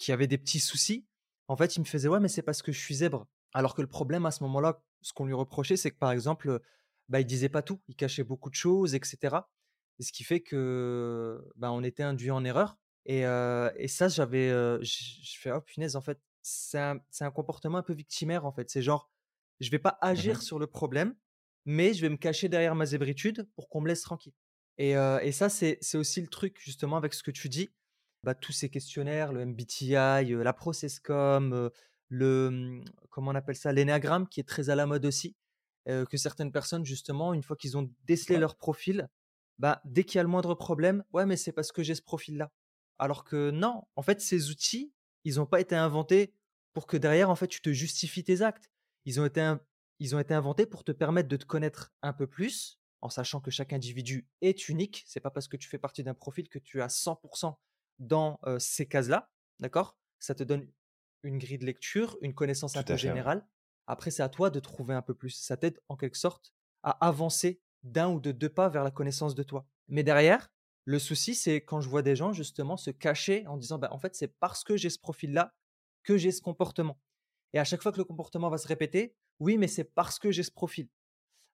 avait des petits soucis, en fait, il me faisait ouais, mais c'est parce que je suis zèbre. Alors que le problème à ce moment-là, ce qu'on lui reprochait, c'est que par exemple, bah, il disait pas tout, il cachait beaucoup de choses, etc. Et ce qui fait que bah, on était induit en erreur. Et, et ça, j'avais, je fais oh punaise, en fait, c'est un, un, comportement un peu victimaire en fait. C'est genre, je vais pas mmh agir sur le problème, mais je vais me cacher derrière ma zébritude pour qu'on me laisse tranquille. Et, et ça, c'est aussi le truc, justement, avec ce que tu dis. Bah, tous ces questionnaires, le MBTI, la Processcom, le, mmh, comment on appelle ça, l'énéagramme qui est très à la mode aussi, que certaines personnes, justement, une fois qu'ils ont décelé leur profil, bah, dès qu'il y a le moindre problème, ouais, mais c'est parce que j'ai ce profil-là. Alors que non, en fait, ces outils, ils n'ont pas été inventés pour que derrière, en fait, tu te justifies tes actes. Ils ont été, ils ont été inventés pour te permettre de te connaître un peu plus, en sachant que chaque individu est unique. C'est pas parce que tu fais partie d'un profil que tu as 100% dans ces cases-là, d'accord? Ça te donne une grille de lecture, une connaissance un peu générale. Après, c'est à toi de trouver un peu plus. Ça t'aide en quelque sorte à avancer d'un ou de deux pas vers la connaissance de toi. Mais derrière, le souci, c'est quand je vois des gens justement se cacher en disant, bah, en fait, c'est parce que j'ai ce profil-là que j'ai ce comportement. Et à chaque fois que le comportement va se répéter, oui, mais c'est parce que j'ai ce profil.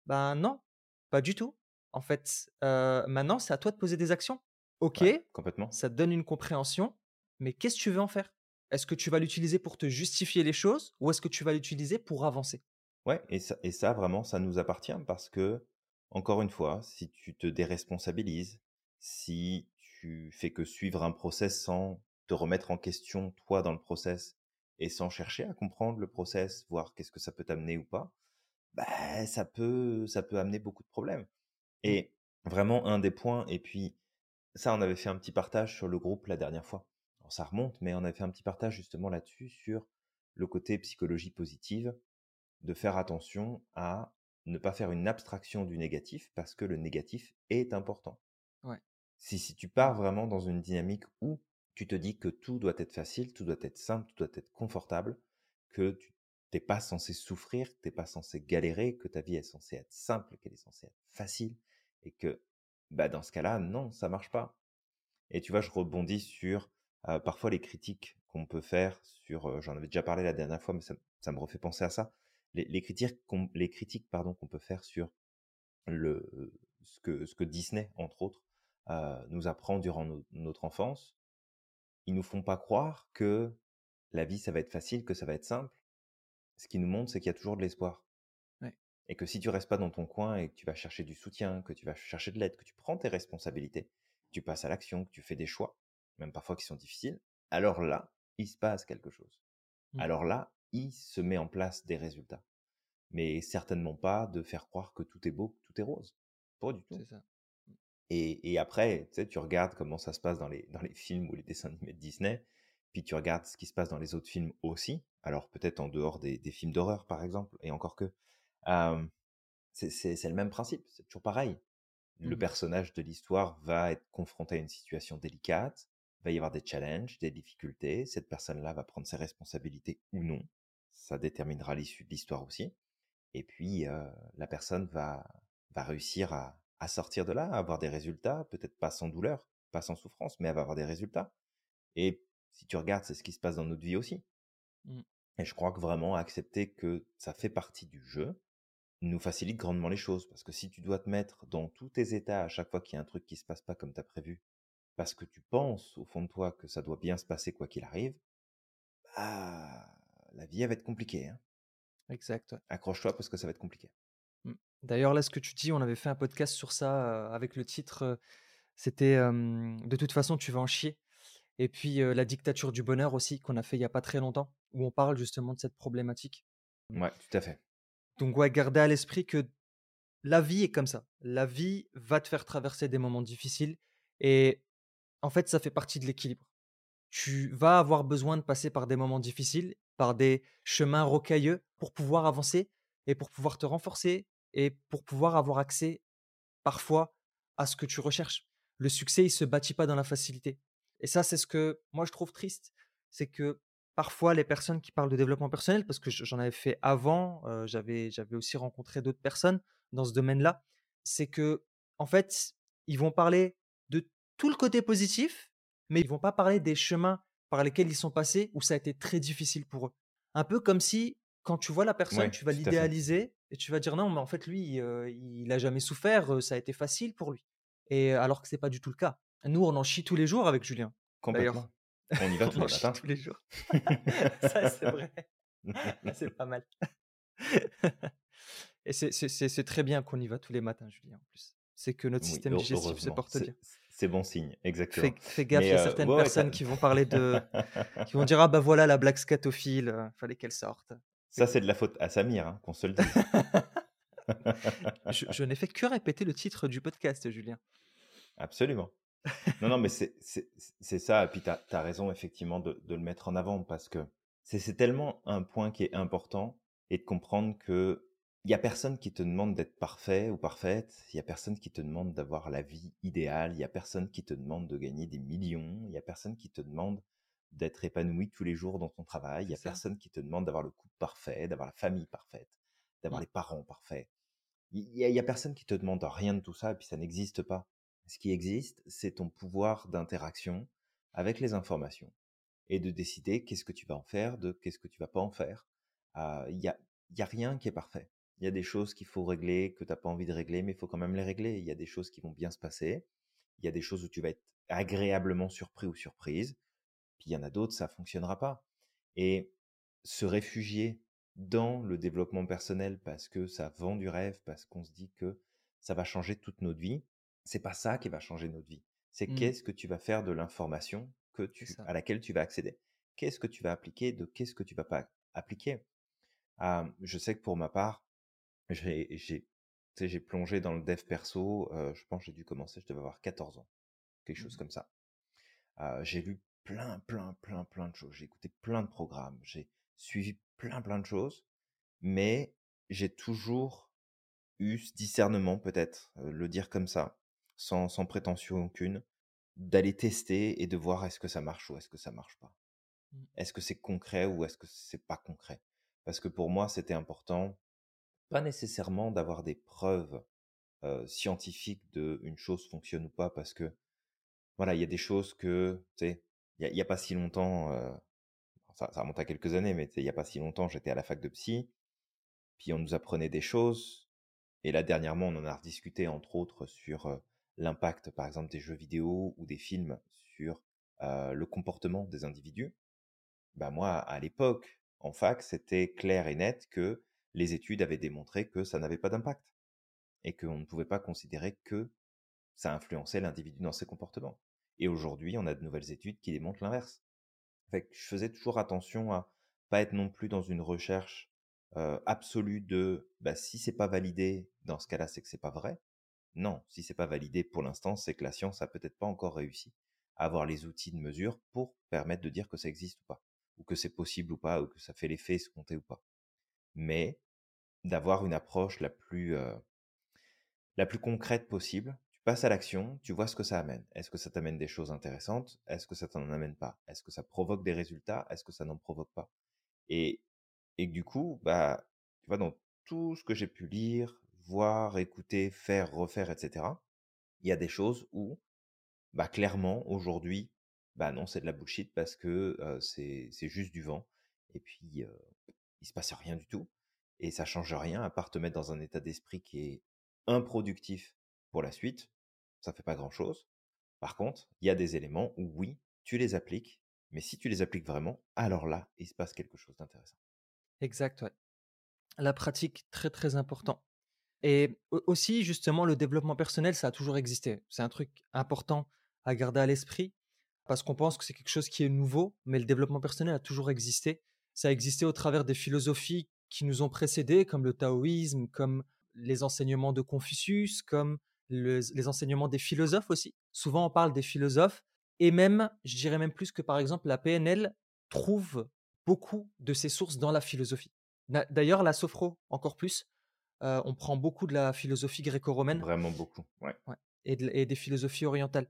Ben non, pas du tout. En fait, maintenant, c'est à toi de poser des actions. Ok, complètement. ça te donne une compréhension, mais qu'est-ce que tu veux en faire? Est-ce que tu vas l'utiliser pour te justifier les choses ou est-ce que tu vas l'utiliser pour avancer? Ouais, et ça, et ça, vraiment, ça nous appartient parce que, encore une fois, si tu te déresponsabilises, si tu fais que suivre un process sans te remettre en question, toi, dans le process, et sans chercher à comprendre le process, voir qu'est-ce que ça peut t'amener ou pas, bah, ça peut, ça peut amener beaucoup de problèmes. Mmh. Et vraiment, un des points, et puis, ça, on avait fait un petit partage sur le groupe la dernière fois. ça remonte, mais on avait fait un petit partage justement là-dessus sur le côté psychologie positive, de faire attention à ne pas faire une abstraction du négatif parce que le négatif est important. Si, si tu pars vraiment dans une dynamique où tu te dis que tout doit être facile, tout doit être simple, tout doit être confortable, que tu n'es pas censé souffrir, que tu n'es pas censé galérer, que ta vie est censée être simple, qu'elle est censée être facile, et que bah, dans ce cas-là, non, ça marche pas. Et tu vois, je rebondis sur parfois les critiques qu'on peut faire sur, j'en avais déjà parlé la dernière fois, mais ça, me refait penser à ça, les, critiques, qu'on, les critiques pardon qu'on peut faire sur le ce que ce que Disney entre autres nous apprend durant notre enfance, ils nous font pas croire que la vie, ça va être facile, que ça va être simple. Ce qui nous montre, c'est qu'il y a toujours de l'espoir. Et que si tu restes pas dans ton coin et que tu vas chercher du soutien, que tu vas chercher de l'aide, que tu prends tes responsabilités, tu passes à l'action, que tu fais des choix, même parfois qui sont difficiles, alors là, il se passe quelque chose. Mmh. Alors là, il se met en place des résultats. Mais certainement pas de faire croire que tout est beau, que tout est rose. Pas du tout. Ça. Et, après, tu sais, tu regardes comment ça se passe dans les, dans les films ou les dessins animés de Disney, puis tu regardes ce qui se passe dans les autres films aussi, alors peut-être en dehors des, films d'horreur par exemple, et encore que, c'est le même principe, c'est toujours pareil. Le mmh personnage de l'histoire va être confronté à une situation délicate, va y avoir des challenges, des difficultés, cette personne-là va prendre ses responsabilités ou non, ça déterminera l'issue de l'histoire aussi, et puis la personne va, va réussir à, à sortir de là, à avoir des résultats, peut-être pas sans douleur, pas sans souffrance, mais à avoir des résultats. Et si tu regardes, c'est ce qui se passe dans notre vie aussi. Mmh. Et je crois que vraiment accepter que ça fait partie du jeu nous facilite grandement les choses. Parce que si tu dois te mettre dans tous tes états à chaque fois qu'il y a un truc qui se passe pas comme tu as prévu, parce que tu penses au fond de toi que ça doit bien se passer quoi qu'il arrive, bah, la vie va être compliquée. Hein. Exact. Accroche-toi parce que ça va être compliqué. D'ailleurs, là, ce que tu dis, on avait fait un podcast sur ça avec le titre, c'était De toute façon, tu vas en chier. Et puis La dictature du bonheur aussi, qu'on a fait il n'y a pas très longtemps, où on parle justement de cette problématique. Ouais, tout à fait. Donc, ouais, garder à l'esprit que la vie est comme ça. La vie va te faire traverser des moments difficiles. Et en fait, ça fait partie de l'équilibre. Tu vas avoir besoin de passer par des moments difficiles, par des chemins rocailleux pour pouvoir avancer et pour pouvoir te renforcer, et pour pouvoir avoir accès parfois à ce que tu recherches. Le succès, il se bâtit pas dans la facilité. Et ça, c'est ce que moi je trouve triste, c'est que parfois les personnes qui parlent de développement personnel, parce que j'en avais fait avant, j'avais j'avais aussi rencontré d'autres personnes dans ce domaine-là, c'est que en fait, ils vont parler de tout le côté positif, mais ils vont pas parler des chemins par lesquels ils sont passés où ça a été très difficile pour eux. Un peu comme si quand tu vois la personne, tu vas l'idéaliser et tu vas dire non, mais en fait, lui, il n'a jamais souffert, ça a été facile pour lui. Et alors que c'est pas du tout le cas. Nous, on en chie tous les jours avec Julien. Complètement. On y va tous, les tous les jours. ça, c'est vrai. c'est pas mal. et c'est très bien qu'on y va tous les matins, Julien, en plus. C'est que notre système digestif se porte bien. C'est bon signe, exactement. Fais, gaffe, il y a certaines personnes qui vont parler de. qui vont dire Ah bah voilà la blague scatophile, fallait qu'elle sorte. Ça, c'est de la faute à Samir, hein, qu'on se le dise. je, n'ai fait que répéter le titre du podcast, Julien. Absolument. Non, non, mais c'est ça. Et puis, tu as, raison, effectivement, de, le mettre en avant parce que c'est tellement un point qui est important et de comprendre que il y a personne qui te demande d'être parfait ou parfaite. Il y a personne qui te demande d'avoir la vie idéale. Il y a personne qui te demande de gagner des millions. Il y a personne qui te demande d'être épanoui tous les jours dans ton travail. Il y a personne qui te demande d'avoir le couple parfait, d'avoir la famille parfaite, d'avoir mmh. les parents parfaits. Il y, a, personne qui te demande rien de tout ça, et puis ça n'existe pas. Ce qui existe, c'est ton pouvoir d'interaction avec les informations et de décider qu'est-ce que tu vas en faire, de qu'est-ce que tu vas pas en faire. Ah, il n'y a, y a rien qui est parfait. Il y a des choses qu'il faut régler, que tu n'as pas envie de régler, mais il faut quand même les régler. Il y a des choses qui vont bien se passer. Il y a des choses où tu vas être agréablement surpris ou surprise. Puis il y en a d'autres, ça fonctionnera pas. Et se réfugier dans le développement personnel parce que ça vend du rêve, parce qu'on se dit que ça va changer toute notre vie, c'est pas ça qui va changer notre vie. C'est mmh. qu'est-ce que tu vas faire de l'information que tu, à laquelle tu vas accéder? Qu'est-ce que tu vas appliquer, de qu'est-ce que tu vas pas appliquer? Ah, je sais que pour ma part, j'ai, j'ai, plongé dans le dev perso, je pense que j'ai dû commencer, je devais avoir 14 ans, quelque chose mmh. comme ça. Ah, j'ai lu plein, plein, plein, plein de choses. J'ai écouté plein de programmes. J'ai suivi plein, plein de choses. Mais j'ai toujours eu ce discernement, peut-être, le dire comme ça, sans, sans prétention aucune, d'aller tester et de voir est-ce que ça marche ou est-ce que ça marche pas. Mmh. Est-ce que c'est concret ou est-ce que c'est pas concret? Parce que pour moi, c'était important, pas nécessairement d'avoir des preuves scientifiques de une chose fonctionne ou pas, parce que voilà, il y a des choses que, tu sais, il n'y a, pas si longtemps, euh, ça, remonte à quelques années, mais il n'y a pas si longtemps, j'étais à la fac de psy, puis on nous apprenait des choses, et là dernièrement, on en a rediscuté entre autres sur euh, l'impact, par exemple, des jeux vidéo ou des films sur euh, le comportement des individus. Bah moi, à l'époque, en fac, c'était clair et net que les études avaient démontré que ça n'avait pas d'impact et qu'on ne pouvait pas considérer que ça influençait l'individu dans ses comportements. Et aujourd'hui, on a de nouvelles études qui démontrent l'inverse. Je faisais toujours attention à pas être non plus dans une recherche absolue de bah, si c'est pas validé, dans ce cas-là, c'est que c'est pas vrai. Non, si c'est pas validé pour l'instant, c'est que la science a peut-être pas encore réussi à avoir les outils de mesure pour permettre de dire que ça existe ou pas, ou que c'est possible ou pas, ou que ça fait l'effet escompté ou pas. Mais d'avoir une approche la plus la plus concrète possible passe à l'action, tu vois ce que ça amène. Est-ce que ça t'amène des choses intéressantes? Est-ce que ça t'en amène pas? Est-ce que ça provoque des résultats? Est-ce que ça n'en provoque pas? Et, et du coup, bah, tu vois, dans tout ce que j'ai pu lire, voir, écouter, faire, refaire, etc., il y a des choses où, bah, clairement, aujourd'hui, bah non, c'est de la bullshit parce que c'est juste du vent. Et puis, il se passe rien du tout. Et ça change rien à part te mettre dans un état d'esprit qui est improductif pour la suite, ça fait pas grand-chose. Par contre, il y a des éléments où oui, tu les appliques, mais si tu les appliques vraiment, alors là, il se passe quelque chose d'intéressant. Exact. La pratique, très très important. Et aussi, justement, le développement personnel, ça a toujours existé. C'est un truc important à garder à l'esprit parce qu'on pense que c'est quelque chose qui est nouveau, mais le développement personnel a toujours existé. Ça a existé au travers des philosophies qui nous ont précédés, comme le taoïsme, comme les enseignements de Confucius, comme les enseignements des philosophes aussi. Souvent, on parle des philosophes, et même, je dirais même plus que par exemple, la PNL trouve beaucoup de ses sources dans la philosophie. D'ailleurs, la sophro, encore plus. Euh, on prend beaucoup de la philosophie gréco-romaine. Vraiment beaucoup, ouais. et, et, des philosophies orientales.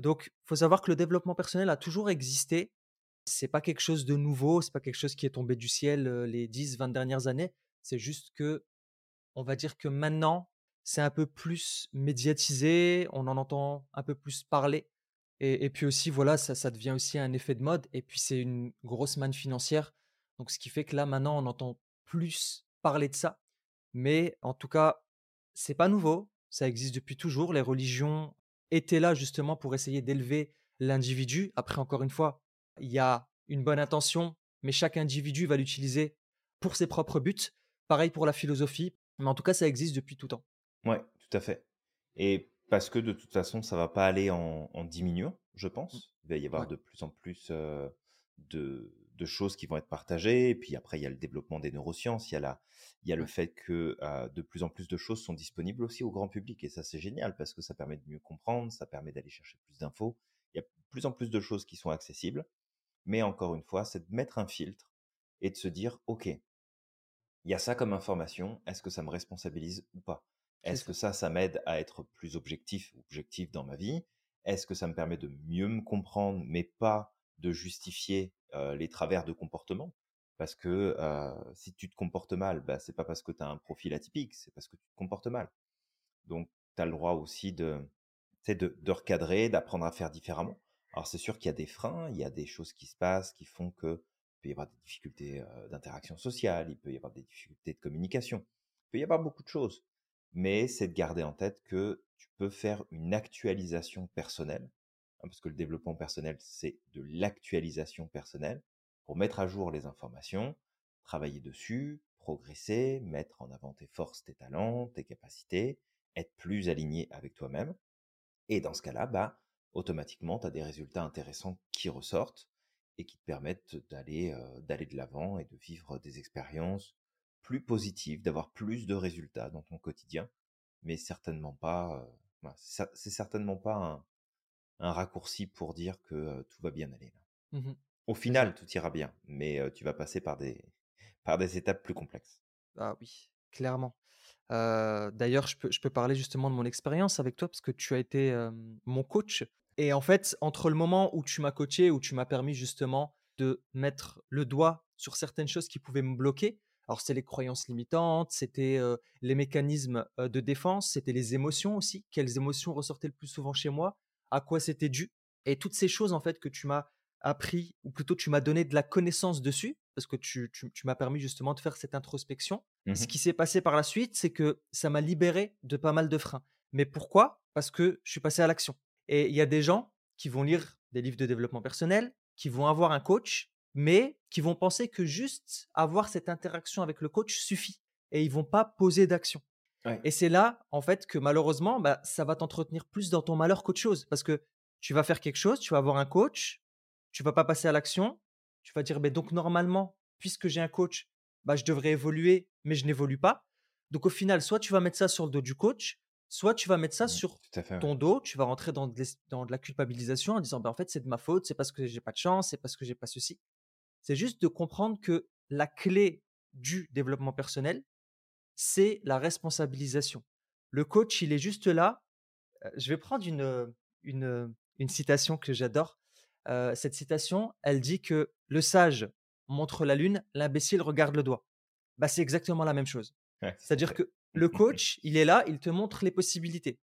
Donc, il faut savoir que le développement personnel a toujours existé. C'est pas quelque chose de nouveau, c'est pas quelque chose qui est tombé du ciel euh, les 10, 20 dernières années. C'est juste que, on va dire que maintenant, c'est un peu plus médiatisé, on en entend un peu plus parler. Et, puis aussi, voilà, ça, ça devient aussi un effet de mode. Et puis c'est une grosse manne financière. Donc ce qui fait que là, maintenant, on entend plus parler de ça. Mais en tout cas, c'est pas nouveau. Ça existe depuis toujours. Les religions étaient là justement pour essayer d'élever l'individu. Après, encore une fois, il y a une bonne intention, mais chaque individu va l'utiliser pour ses propres buts. Pareil pour la philosophie. Mais en tout cas, ça existe depuis tout temps. Ouais, tout à fait. Et Parce que de toute façon, ça va pas aller en, en diminuant, je Mmh. pense. Il va y avoir Ouais. de plus en plus euh, de, de choses qui vont être partagées. Et puis après, il y a le développement des neurosciences. Il y a, la, il y a le fait que euh, de plus en plus de choses sont disponibles aussi au grand public. Et ça, c'est génial parce que ça permet de mieux comprendre, ça permet d'aller chercher plus d'infos. Il y a de plus en plus de choses qui sont accessibles. Mais encore une fois, c'est de mettre un filtre et de se dire, OK, il y a ça comme information, est-ce que ça me responsabilise ou pas? Est-ce que ça. ça, m'aide à être plus objectif ou objectif dans ma vie? Est-ce que ça me permet de mieux me comprendre, mais pas de justifier euh, les travers de comportement? Parce que euh, si tu te comportes mal, bah, c'est pas parce que tu as un profil atypique, c'est parce que tu te comportes mal. Donc, tu as le droit aussi de, de, de recadrer, d'apprendre à faire différemment. Alors, c'est sûr qu'il y a des freins, il y a des choses qui se passent qui font que il peut y avoir des difficultés d'interaction sociale, il peut y avoir des difficultés de communication, il peut y avoir beaucoup de choses. Mais c'est de garder en tête que tu peux faire une actualisation personnelle, hein, parce que le développement personnel, c'est de l'actualisation personnelle pour mettre à jour les informations, travailler dessus, progresser, mettre en avant tes forces, tes talents, tes capacités, être plus aligné avec toi-même. Et dans ce cas-là, bah, automatiquement, tu as des résultats intéressants qui ressortent et qui te permettent d'aller euh, d'aller de l'avant et de vivre des expériences plus positives, d'avoir plus de résultats dans ton quotidien, mais certainement pas, euh, c'est certainement pas un, un raccourci pour dire que euh, tout va bien aller là. Mmh Au final, tout ira bien, mais euh, tu vas passer par des par des étapes plus complexes. Ah oui, clairement. D'ailleurs, je peux je peux parler justement de mon expérience avec toi parce que tu as été, mon coach et en fait, entre le moment où tu m'as coaché, où tu m'as permis justement de mettre le doigt sur certaines choses qui pouvaient me bloquer. Alors, c'est les croyances limitantes, c'était, les mécanismes, de défense, c'était les émotions aussi. Quelles émotions ressortaient le plus souvent chez moi? À quoi c'était dû? Et toutes ces choses en fait que tu m'as appris ou plutôt tu m'as donné de la connaissance dessus, parce que tu tu tu m'as permis justement de faire cette introspection ce Mhm. qui s'est passé par la suite, c'est que ça m'a libéré de pas mal de freins. Mais pourquoi? Parce que je suis passé à l'action. Et il y a des gens qui vont lire des livres de développement personnel, qui vont avoir un coach, mais qui vont penser que juste avoir cette interaction avec le coach suffit. Et ils vont pas poser d'action. Ouais. Et c'est là, en fait, que malheureusement, bah, ça va t'entretenir plus dans ton malheur qu'autre chose. Parce que tu vas faire quelque chose, tu vas avoir un coach, tu vas pas passer à l'action, tu vas dire, mais donc normalement, puisque j'ai un coach, bah, je devrais évoluer, mais je n'évolue pas. Donc au final, soit tu vas mettre ça sur le dos du coach, soit tu vas mettre ça sur fait. ouais. ton dos, tu vas rentrer dans de, dans de la culpabilisation en disant, bah, en fait, c'est de ma faute, c'est parce que j'ai pas de chance, c'est parce que j'ai pas ceci. C'est juste de comprendre que la clé du développement personnel, c'est la responsabilisation. Le coach, il est juste là. Euh, Je vais prendre une, une, une citation que j'adore. Euh, cette citation, elle dit que le sage montre la lune, l'imbécile regarde le doigt. Bah, c'est exactement la même chose. Ouais, C'est-à-dire que le coach, il est là, il te montre les possibilités.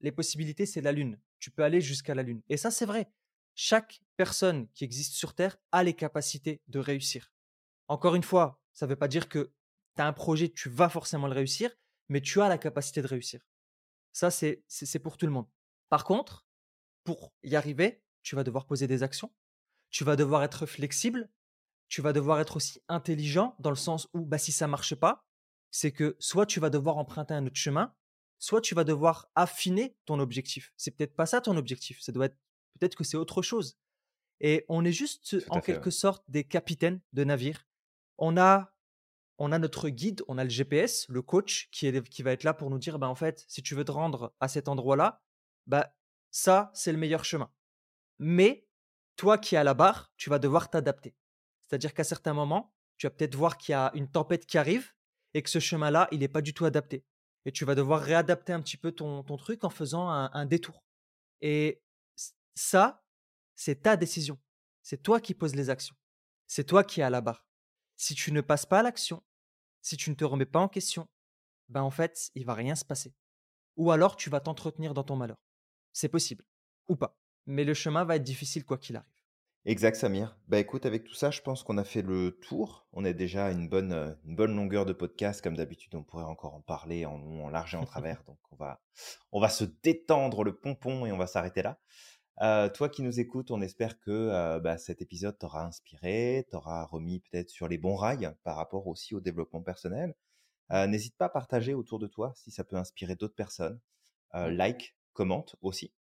Les possibilités, c'est la lune. Tu peux aller jusqu'à la lune. Et ça, c'est vrai. Chaque personne qui existe sur Terre a les capacités de réussir. Encore une fois, ça ne veut pas dire que tu as un projet, tu vas forcément le réussir, mais tu as la capacité de réussir. Ça, c'est pour tout le monde. Par contre, pour y arriver, tu vas devoir poser des actions. Tu vas devoir être flexible. Tu vas devoir être aussi intelligent dans le sens où, bah, si ça marche pas, c'est que soit tu vas devoir emprunter un autre chemin, soit tu vas devoir affiner ton objectif. C'est peut-être pas ça ton objectif. Ça doit être peut-être que c'est autre chose. Et on est juste en fait. quelque ouais. sorte des capitaines de navire. On a on a notre guide, on a le GPS, le coach qui, est, qui va être là pour nous dire, bah, en fait, si tu veux te rendre à cet endroit-là, bah, ça, c'est le meilleur chemin. Mais toi qui es à la barre, tu vas devoir t'adapter. C'est-à-dire qu'à certains moments, tu vas peut-être voir qu'il y a une tempête qui arrive et que ce chemin-là, il n'est pas du tout adapté. Et tu vas devoir réadapter un petit peu ton, ton truc en faisant un, un détour. Et ça, c'est ta décision. C'est toi qui poses les actions. C'est toi qui es à la barre. Si tu ne passes pas à l'action, si tu ne te remets pas en question, ben en fait, il va rien se passer. Ou alors tu vas t'entretenir dans ton malheur. C'est possible. Ou pas. Mais le chemin va être difficile quoi qu'il arrive. Exact, Samir. Bah écoute, avec tout ça, je pense qu'on a fait le tour. On est déjà à une bonne, euh, une bonne longueur de podcast. Comme d'habitude, on pourrait encore en parler en long, en large et en travers. Donc on va, on va se détendre le pompon et on va s'arrêter là. Euh, toi qui nous écoutes, on espère que euh, bah, cet épisode t'aura inspiré, t'aura remis peut-être sur les bons rails par rapport aussi au développement personnel. Euh, N'hésite pas à partager autour de toi si ça peut inspirer d'autres personnes. Ouais. like, commente aussi,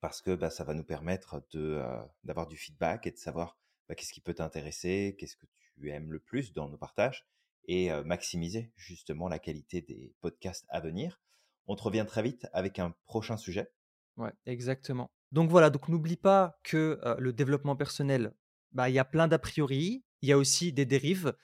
parce que bah, ça va nous permettre de, d'avoir du feedback et de savoir bah, qu'est-ce qui peut t'intéresser, qu'est-ce que tu aimes le plus dans nos partages, et maximiser justement la qualité des podcasts à venir. On te revient très vite avec un prochain sujet. Ouais, exactement. Donc voilà, donc n'oublie pas que le développement personnel, bah, il y a plein d'a priori, il y a aussi des dérives,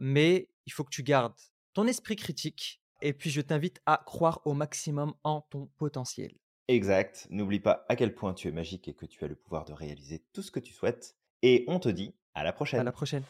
mais il faut que tu gardes ton esprit critique et puis je t'invite à croire au maximum en ton potentiel. Exact. N'oublie pas à quel point tu es magique et que tu as le pouvoir de réaliser tout ce que tu souhaites. Et on te dit à la prochaine. À la prochaine.